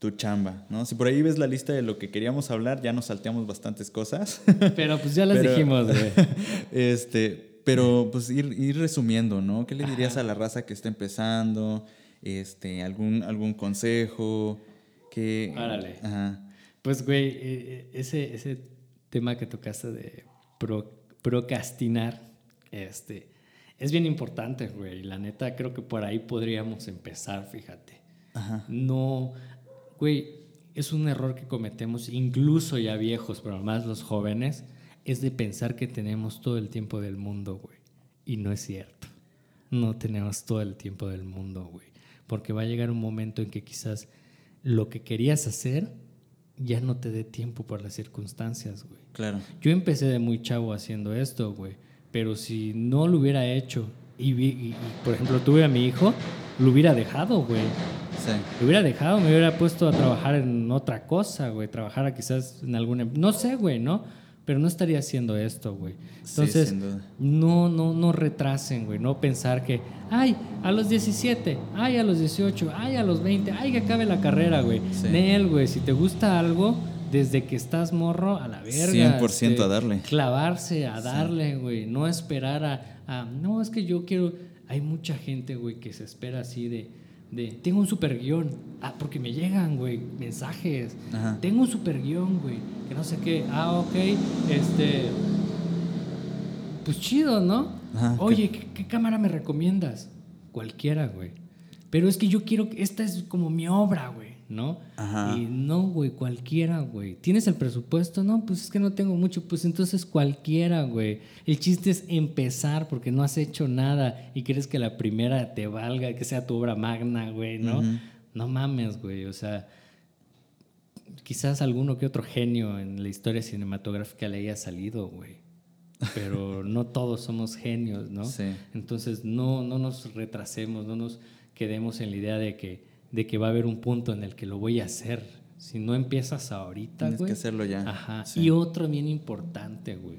tu chamba, ¿no? Si por ahí ves la lista de lo que queríamos hablar, ya nos salteamos bastantes cosas. Pero pues ya las dijimos, güey. Este, pero pues ir, ir resumiendo, ¿no? ¿Qué le dirías a la raza que está empezando? Este, algún, algún consejo, que... Árale. Pues, güey, eh, eh, ese, ese tema que tocaste de procrastinar, este, es bien importante, güey. La neta, creo que por ahí podríamos empezar, fíjate. Ajá. No, güey, es un error que cometemos, incluso ya viejos, pero más los jóvenes, es de pensar que tenemos todo el tiempo del mundo, güey. Y no es cierto. No tenemos todo el tiempo del mundo, güey porque va a llegar un momento en que quizás lo que querías hacer ya no te dé tiempo por las circunstancias, güey. Claro. Yo empecé de muy chavo haciendo esto, güey, pero si no lo hubiera hecho y, por ejemplo, tuve a mi hijo, lo hubiera dejado, güey. Sí. Lo hubiera dejado, me hubiera puesto a trabajar en otra cosa, güey, trabajar quizás en alguna... No sé, güey, ¿no? Pero no estaría haciendo esto, güey. Entonces, no, no, no retrasen, güey, no pensar que, ay, a los 17, ay, a los 18, ay, a los 20, ay, que acabe la carrera, güey. Nel, güey, si te gusta algo, desde que estás morro, a la verga. 100% este, a darle. Clavarse, a darle, güey, no esperar a, a, no, es que yo quiero, hay mucha gente, güey, que se espera así de, de, tengo un super guion. Ah, porque me llegan, güey, mensajes. Tengo un super guion, güey, que no sé qué. Ah, ok, este... Pues chido, ¿no? Oye, ¿qué, cámara me recomiendas? Cualquiera, güey. Pero es que yo quiero, que esta es como mi obra, güey. ¿No? Y no, güey, cualquiera, güey. ¿Tienes el presupuesto? No, pues es que no tengo mucho. Pues entonces cualquiera, güey. El chiste es empezar porque no has hecho nada y quieres que la primera te valga, que sea tu obra magna, güey, ¿no? No mames, güey. O sea, quizás alguno que otro genio en la historia cinematográfica le haya salido, güey. Pero no todos somos genios, ¿no? Sí. Entonces no, no nos retrasemos, no nos quedemos en la idea de que, de que va a haber un punto en el que lo voy a hacer. Si no empiezas ahorita, Tienes güey. que hacerlo ya. Ajá. Sí. Y otro bien importante, güey.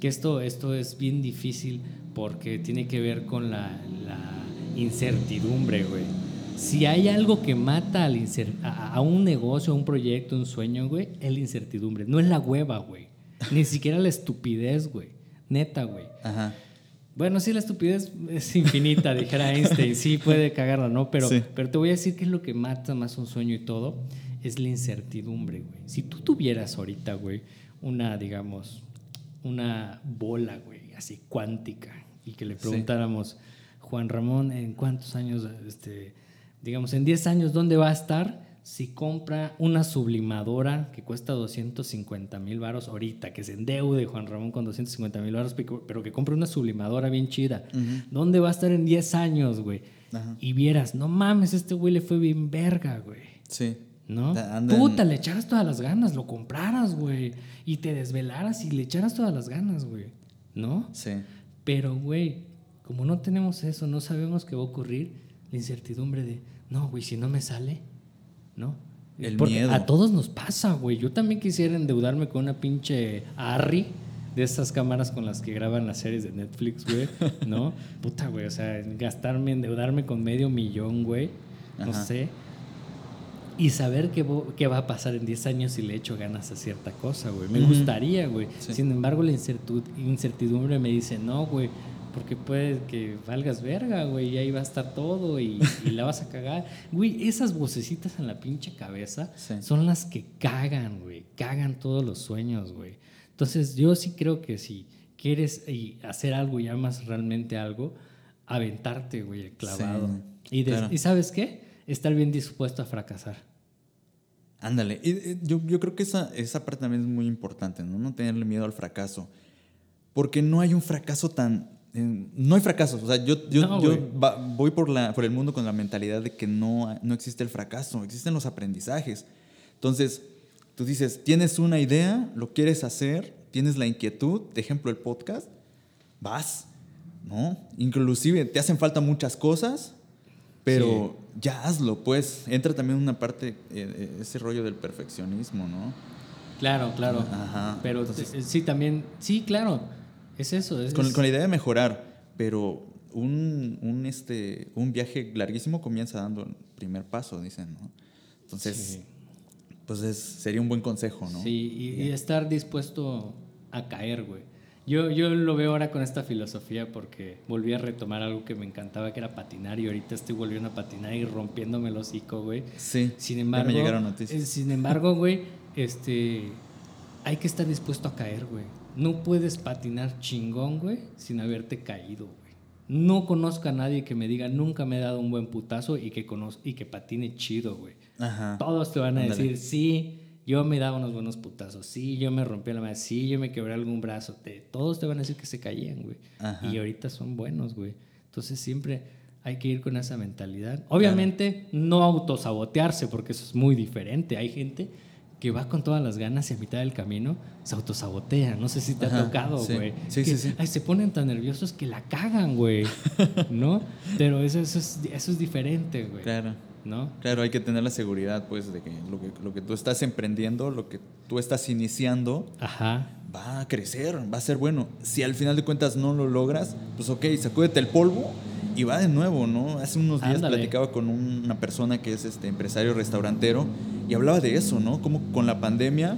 Que esto, esto es bien difícil porque tiene que ver con la, la incertidumbre, güey. Si hay algo que mata al a, a un negocio, a un proyecto, un sueño, güey, es la incertidumbre. No es la hueva, güey. Ni siquiera la estupidez, güey. Neta, güey. Ajá. Bueno, sí, la estupidez es infinita, dijera Einstein. Sí, puede cagarla, ¿no? Pero, Sí. pero te voy a decir que es lo que mata más un sueño y todo. Es la incertidumbre, güey. Si tú tuvieras ahorita, güey, una, digamos, una bola, güey, así cuántica, y que le Sí. preguntáramos, Juan Ramón, ¿en cuántos años, este, digamos, en 10 años, dónde va a estar? Si compra una sublimadora que cuesta 250 mil varos ahorita, que se endeude Juan Ramón con 250 mil varos, pero que compre una sublimadora bien chida. ¿Dónde va a estar en 10 años, güey? Ajá. Y vieras, no mames, este güey le fue bien verga, güey. Sí. ¿No? Puta, le echaras todas las ganas, lo compraras, güey. Y te desvelaras y le echaras todas las ganas, güey. ¿No? Sí. Pero, güey, como no tenemos eso, no sabemos qué va a ocurrir, la incertidumbre de, no, güey, si no me sale, ¿no? El Porque miedo. A todos nos pasa, güey. Yo también quisiera endeudarme con una pinche Arri de esas cámaras con las que graban las series de Netflix, güey, ¿no? Puta, güey, o sea, gastarme, endeudarme con medio millón, güey, no Ajá. sé. Y saber qué, qué va a pasar en 10 años si le echo ganas a cierta cosa, güey. Me gustaría, güey. Sí. Sin embargo, la incertidumbre me dice, no, güey, porque puede que valgas verga, güey, y ahí va a estar todo y, y la vas a cagar. Güey, esas vocecitas en la pinche cabeza Sí. son las que cagan, güey, cagan todos los sueños, güey. Entonces, yo sí creo que si quieres y hacer algo y amas realmente algo, aventarte, güey, el clavado. Sí, y, des- claro. y ¿sabes qué? Estar bien dispuesto a fracasar. Ándale. Eh, yo, yo creo que esa, esa parte también es muy importante, ¿no? No tenerle miedo al fracaso. Porque no hay un fracaso tan. Eh, no hay fracasos. O sea, yo, yo, No, yo va- voy por, la, por el mundo con la mentalidad de que no, no existe el fracaso, existen los aprendizajes. Entonces, tú dices, tienes una idea, lo quieres hacer, tienes la inquietud, de ejemplo, el podcast, vas, ¿no? Inclusive te hacen falta muchas cosas, pero ya hazlo, pues. Entra también una parte, eh, eh, ese rollo del perfeccionismo, ¿no? Claro, claro. Ajá. Pero Entonces- sí, también, sí, claro. Es eso. Es, Con, con la idea de mejorar, pero un, un, este, un viaje larguísimo comienza dando el primer paso, dicen, ¿no? Entonces, Sí. pues es- sería un buen consejo, ¿no? Sí, y, y estar dispuesto a caer, güey. Yo, yo lo veo ahora con esta filosofía porque volví a retomar algo que me encantaba, que era patinar, y ahorita estoy volviendo a patinar y rompiéndome el hocico, güey. Sí, Sin ya embargo, me llegaron noticias. eh, sin embargo, güey, este, hay que estar dispuesto a caer, güey. No puedes patinar chingón, güey, sin haberte caído, güey. No conozco a nadie que me diga nunca me he dado un buen putazo y que conozco y que patine chido, güey. Ajá. Todos te van a Ándale. decir, sí, yo me daba unos buenos putazos, sí, yo me rompí la madre, sí, yo me quebré algún brazo. Te- todos te van a decir que se caían, güey. Ajá. Y ahorita son buenos, güey. Entonces siempre hay que ir con esa mentalidad. Obviamente no autosabotearse, porque eso es muy diferente. Hay gente que va con todas las ganas y a mitad del camino se autosabotea. No sé si te ha tocado, güey. Sí, sí. ay, se ponen tan nerviosos que la cagan, güey. ¿No? Pero eso, eso, es, eso es diferente, güey. Claro. ¿No? Claro, hay que tener la seguridad, pues, de que lo que, lo que tú estás emprendiendo, lo que tú estás iniciando, Ajá. Va a crecer, va a ser bueno. Si al final de cuentas no lo logras, pues ok, sacúdete el polvo y va de nuevo, ¿no? Hace unos días Ándale. platicaba con un- una persona que es este empresario restaurantero y hablaba de eso, ¿no? Como con la pandemia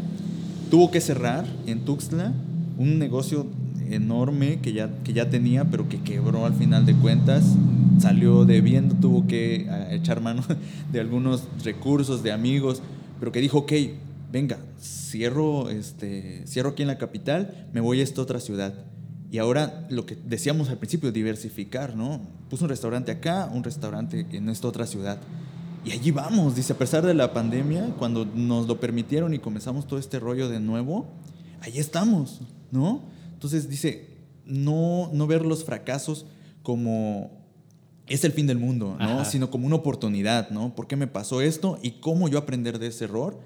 tuvo que cerrar en Tuxtla un negocio enorme que ya, que ya tenía, pero que quebró al final de cuentas. Salió debiendo, tuvo que ah, echar mano de algunos recursos, de amigos, pero que dijo, ok, venga, cierro, este, cierro aquí en la capital, me voy a esta otra ciudad. Y ahora lo que decíamos al principio, diversificar, ¿no? Puso un restaurante acá, un restaurante en esta otra ciudad. Y allí vamos, dice, a pesar de la pandemia, cuando nos lo permitieron y comenzamos todo este rollo de nuevo, ahí estamos, ¿no? Entonces dice, no, no ver los fracasos como es el fin del mundo, ¿no? Sino como una oportunidad, ¿no? ¿Por qué me pasó esto y cómo yo aprender de ese error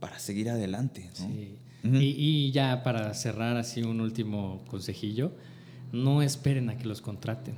para seguir adelante, ¿no? Sí. y, ya para cerrar así un último consejillo, no esperen a que los contraten.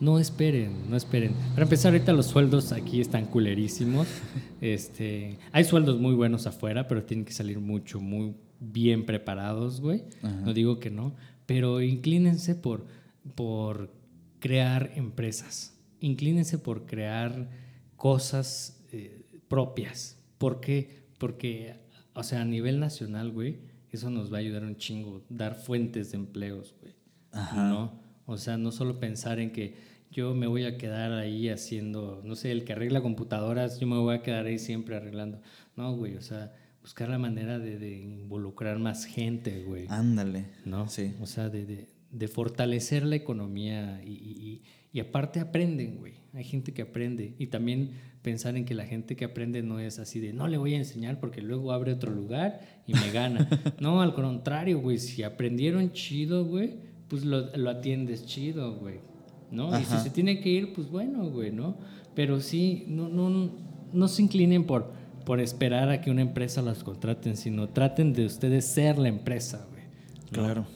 No esperen, no esperen. Para empezar, ahorita los sueldos aquí están culerísimos. Este, hay sueldos muy buenos afuera, pero tienen que salir mucho, muy bien preparados, güey. No digo que no, pero inclínense por, por crear empresas. Inclínense por crear cosas eh, propias. ¿Por qué? Porque, o sea, a nivel nacional, güey, eso nos va a ayudar un chingo, dar fuentes de empleos, güey. ¿No? O sea, no solo pensar en que yo me voy a quedar ahí haciendo, no sé, el que arregla computadoras, yo me voy a quedar ahí siempre arreglando. No, güey, o sea, buscar la manera de, involucrar más gente, güey. Ándale. ¿No? Sí. O sea, de, fortalecer la economía y, y, aparte aprenden, güey. Hay gente que aprende. Y también pensar en que la gente que aprende no es así de, no le voy a enseñar porque luego abre otro lugar y me gana. no, al contrario, güey. Si aprendieron chido, güey, pues lo, lo atiendes chido, güey. ¿No? Y si se tiene que ir, pues bueno, güey, ¿no? Pero sí, no, no, no se inclinen por, por esperar a que una empresa las contraten, sino traten de ustedes ser la empresa, güey. Claro.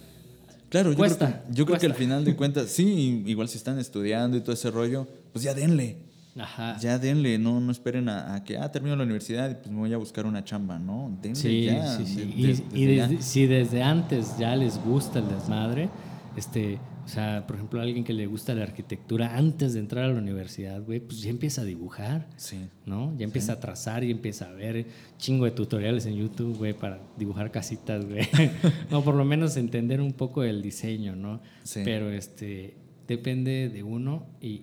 Claro, yo creo, que, yo creo que al final de cuentas, sí, igual si están estudiando y todo ese rollo, pues ya denle. Ajá. Ya denle, no, no esperen a, que, ah, termino la universidad y pues me voy a buscar una chamba, ¿no? Denle sí, ya. Sí, sí, y, si desde antes ya les gusta el desmadre, este, o sea, por ejemplo, alguien que le gusta la arquitectura antes de entrar a la universidad, güey, pues ya empieza a dibujar, sí. ¿no? Ya empieza a trazar y empieza a ver chingo de tutoriales en YouTube, güey, para dibujar casitas, güey. no, por lo menos entender un poco el diseño, ¿no? Sí. Pero este, depende de uno y,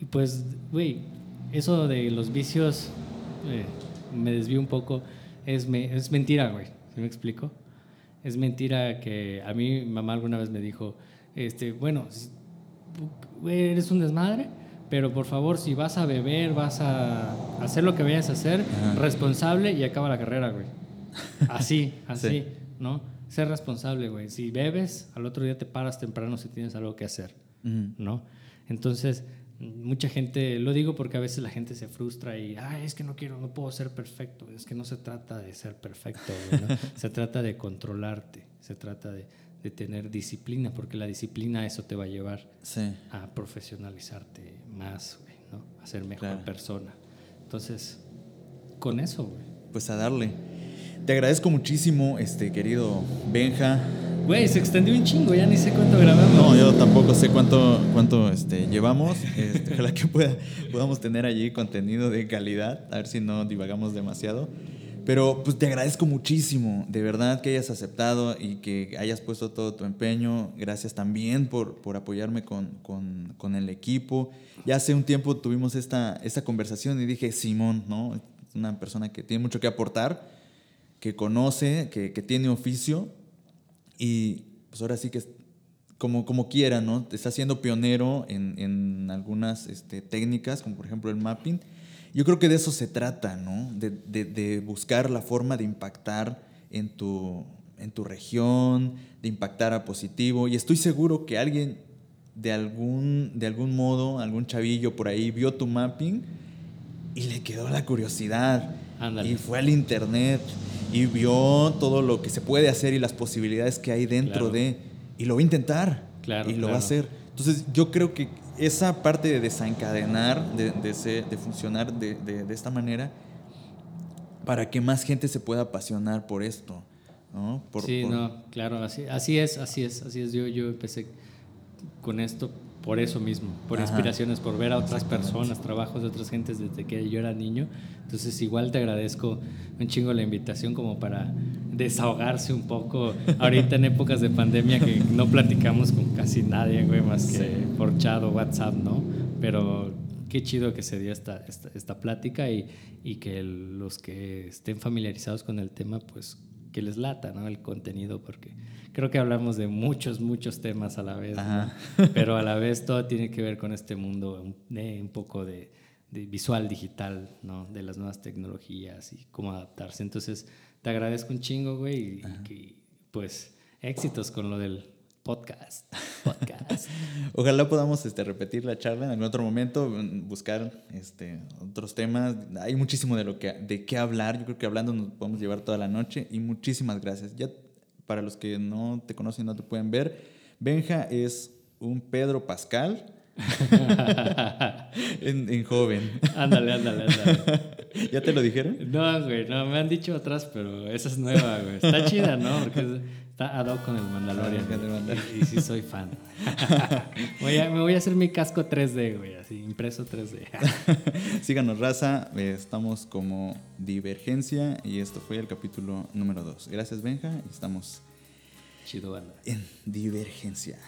y, pues, güey, eso de los vicios, eh, me desvío un poco, es, me, es mentira, güey, ¿sí me explico? Es mentira que a mí mamá alguna vez me dijo, este, bueno, eres un desmadre, pero por favor, si vas a beber, vas a hacer lo que vayas a hacer, responsable y acaba la carrera, güey. Así, así, ¿no? Ser responsable, güey. Si bebes, al otro día te paras temprano si tienes algo que hacer, ¿no? Entonces, mucha gente, lo digo porque a veces la gente se frustra y, ay, es que no quiero, no puedo ser perfecto. Es que no se trata de ser perfecto, se trata de controlarte, se trata de, de, tener disciplina, porque la disciplina eso te va a llevar a profesionalizarte más, ¿no? A ser mejor persona. Entonces, con eso, güey. Pues a darle. Te agradezco muchísimo, este querido Benja. Güey, se extendió un chingo, ya ni sé cuánto grabamos. No, yo tampoco sé cuánto, cuánto este, llevamos. Este, ojalá que pueda, podamos tener allí contenido de calidad, a ver si no divagamos demasiado. Pero pues te agradezco muchísimo, de verdad que hayas aceptado y que hayas puesto todo tu empeño. Gracias también por, por apoyarme con, con, con, el equipo. Ya hace un tiempo tuvimos esta, esta conversación y dije, Simón, ¿no? Una persona que tiene mucho que aportar, que conoce, que, que tiene oficio y pues ahora sí que como, como quiera, ¿no? Está siendo pionero en, en algunas este, técnicas, como por ejemplo el mapping. Yo creo que de eso se trata, ¿no? De, de, de buscar la forma de impactar en tu, en tu región, de impactar a positivo. Y estoy seguro que alguien de algún, de algún modo, algún chavillo por ahí, vio tu mapping y le quedó la curiosidad. Y fue al internet y vio todo lo que se puede hacer y las posibilidades que hay dentro de, y lo va a intentar, claro, y lo va a hacer. Entonces yo creo que esa parte de desencadenar, de, de, de funcionar de, de, esta manera, para que más gente se pueda apasionar por esto. ¿no? sí, no, claro, así, así es, así es, así es. Yo, yo empecé con esto por eso mismo, por inspiraciones, por ver a otras personas, trabajos de otras gentes desde que yo era niño. Entonces igual te agradezco un chingo la invitación como para desahogarse un poco ahorita en épocas de pandemia que no platicamos con casi nadie, güey, más que por chat o WhatsApp, ¿no? Pero qué chido que se dio esta, esta, esta plática y, y que los que estén familiarizados con el tema, pues que les lata, ¿no? El contenido, porque creo que hablamos de muchos, muchos temas a la vez, pero a la vez todo tiene que ver con este mundo de un poco de, visual digital, ¿no? De las nuevas tecnologías y cómo adaptarse. Entonces, te agradezco un chingo, güey, y, pues éxitos con lo del Podcast. Podcast. Ojalá podamos este, repetir la charla en algún otro momento, mm, buscar este, otros temas. Hay muchísimo de, lo que, de qué hablar. Yo creo que hablando nos podemos llevar toda la noche. Y muchísimas gracias. Ya para los que no te conocen, no te pueden ver, Benja es un Pedro Pascal. en, joven. Ándale, ándale, ándale. ¿Ya te lo dijeron? No, güey, no, me han dicho atrás, pero esa es nueva, güey. Está chida, ¿no? Porque está ad hoc con el Mandalorian. Ah, y, sí soy fan. me voy a hacer mi casco 3D, güey, así, impreso 3D. Síganos, raza. Estamos como Divergencia y esto fue el capítulo número 2. Gracias, Benja, y estamos Chido, banda. en Divergencia.